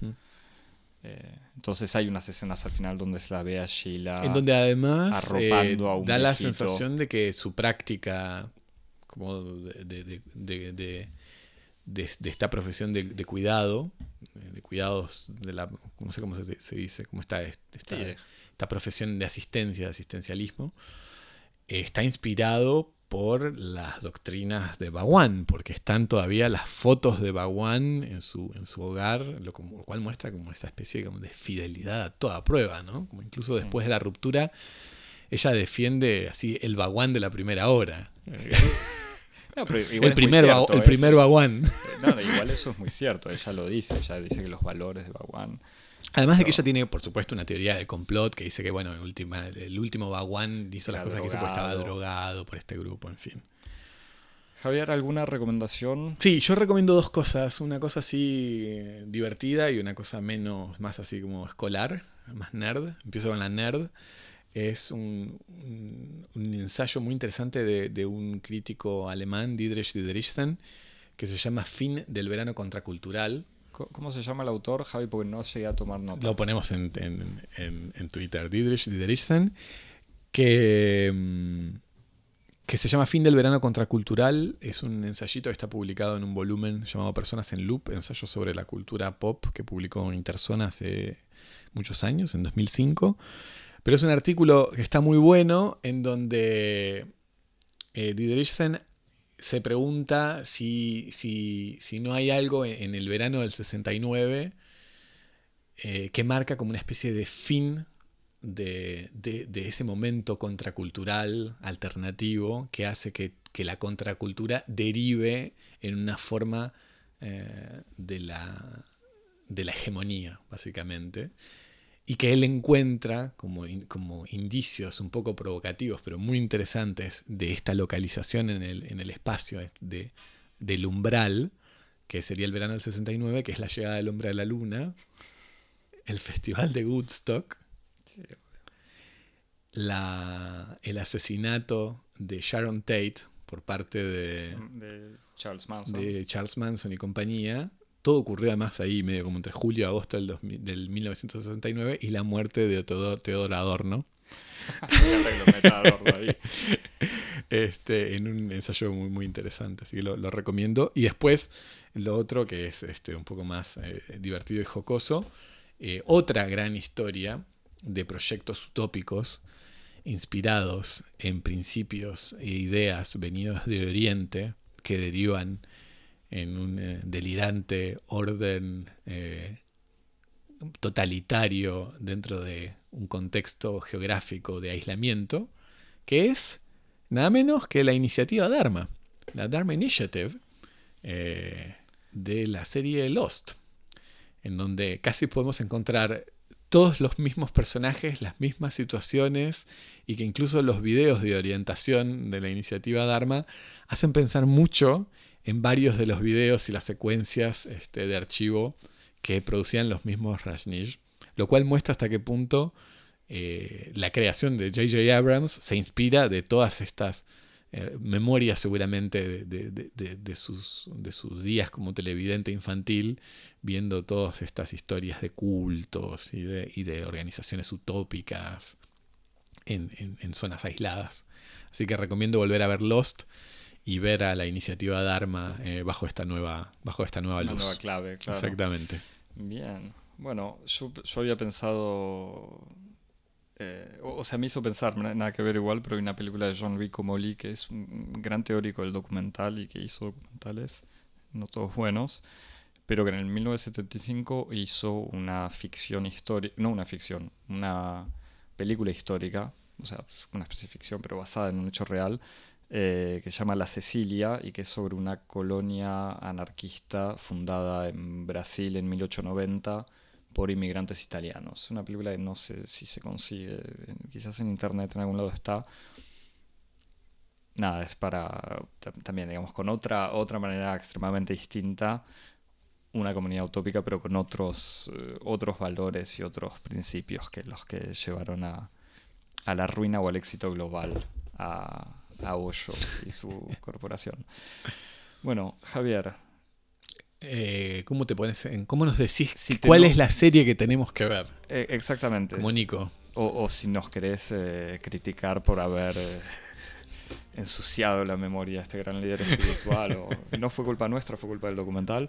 Eh, entonces hay unas escenas al final donde se la ve a Sheila en donde además arropando eh, a un da la sensación de que su práctica como de, de, de esta profesión de, cuidado, de cuidados de la, no sé cómo se, se dice, cómo está esta, esta profesión de asistencia, de asistencialismo, está inspirado por las doctrinas de Bawan, porque están todavía las fotos de Bawan en su, en su hogar, lo, cual muestra como esta especie de fidelidad a toda prueba, ¿no? Como incluso después de la ruptura, ella defiende así el Bawan de la primera hora. el primer, el primer Bawan. No, igual eso es muy cierto, ella lo dice, ella dice que los valores de Bawan Además de que ella tiene, por supuesto, una teoría de complot que dice que, bueno, el, última, el último Baguán hizo las cosas que hizo porque estaba drogado por este grupo, en fin. Javier, ¿alguna recomendación? Sí, yo recomiendo dos cosas. Una cosa así eh, divertida y una cosa menos, más así como escolar, más nerd. Empiezo con la nerd. es un, un- un ensayo muy interesante de, de un crítico alemán, Dietrich Dideriksen, que se llama Fin del verano contracultural. ¿Cómo se llama el autor, Javi? Porque no llegué a tomar nota. Lo ponemos en, en- en- Twitter, Dietrich Dideriksen, que, mm, que se llama Fin del verano contracultural. Es un ensayito que está publicado en un volumen llamado Personas en Loop, ensayo sobre la cultura pop que publicó Interzona hace muchos años, en 2005. Pero es un artículo que está muy bueno en donde eh, se pregunta si, si, si no hay algo en, en el verano del 69 eh, que marca como una especie de fin de, de- de ese momento contracultural alternativo que hace que, que la contracultura derive en una forma eh, de, la, de la hegemonía, básicamente. Y que él encuentra como, in- como indicios un poco provocativos, pero muy interesantes, de esta localización en el, en el espacio de, del umbral, que sería el verano del 69, que es la llegada del hombre a la luna, el festival de Woodstock, Sí. la, el asesinato de Sharon Tate por parte de, De Charles Manson. de Charles Manson y compañía. Todo ocurrió además ahí, medio como entre julio y agosto del, 2000 del 1969, y la muerte de Teodoro, Adorno, este, en un ensayo muy, muy interesante, así que lo, lo recomiendo. Y después, lo otro que es este, un poco más eh, divertido y jocoso, eh, otra gran historia de proyectos utópicos inspirados en principios e ideas venidos de Oriente que derivan en un eh, delirante orden eh, totalitario dentro de un contexto geográfico de aislamiento, que es nada menos que la iniciativa Dharma, la Dharma Initiative eh, de la serie Lost, en donde casi podemos encontrar todos los mismos personajes, las mismas situaciones, y que incluso los videos de orientación de la iniciativa Dharma hacen pensar mucho en varios de los videos y las secuencias este, de archivo que producían los mismos Rajneesh, lo cual muestra hasta qué punto eh, la creación de J.J. Abrams se inspira de todas estas eh, memorias seguramente de, sus, de sus días como televidente infantil, viendo todas estas historias de cultos y de, y organizaciones utópicas en, en- en zonas aisladas. Así que recomiendo volver a ver Lost y ver a la iniciativa Dharma eh, bajo esta nueva, bajo esta nueva Una luz. nueva clave, claro. Exactamente. Bien. Bueno, yo, yo había pensado. eh, o, o sea, me hizo pensar, na- nada que ver igual, pero hay una película de Jean-Louis Comolli que es un gran teórico del documental y que hizo documentales, no todos buenos, pero que en el 1975 hizo una ficción histórica, no una ficción, una película histórica, o sea, una especie de ficción, pero basada en un hecho real, eh, que se llama La Cecilia y que es sobre una colonia anarquista fundada en Brasil en 1890 por inmigrantes italianos. Una película que no sé si se consigue, quizás en internet en algún lado está. Nada, es para tam- también, digamos, con otra, otra manera extremadamente distinta, una comunidad utópica, pero con otros, eh, otros valores y otros principios que los que llevaron a, a la ruina o al éxito global a, a Hoyo y su corporación. Bueno, Javier, Eh, ¿Cómo te pones en, cómo nos decís Si cuál es la serie que tenemos que ver? eh, exactamente. Como Nico. O, o si nos querés eh, criticar por haber ensuciado la memoria de este gran líder espiritual, o no fue culpa nuestra, fue culpa del documental,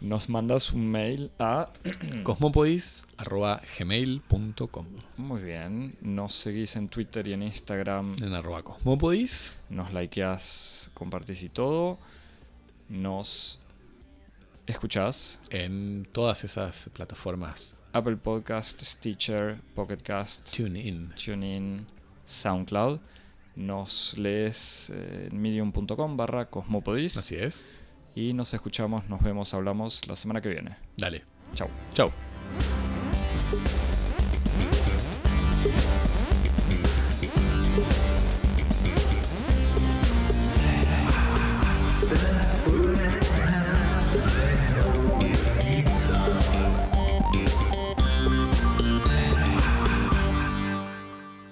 nos mandas un mail a... Cosmopodis.gmail.com Muy bien, nos seguís en Twitter y en Instagram, En arroba Cosmopodis. nos likeás, compartís y todo, nos escuchás. En todas esas plataformas. Apple Podcast, Stitcher, Pocket Cast, Tune in. TuneIn, SoundCloud. Nos lees eh, en medium.com barra cosmopodis. Así es. Y nos escuchamos, nos vemos, hablamos la semana que viene. Dale. Chao. Chau.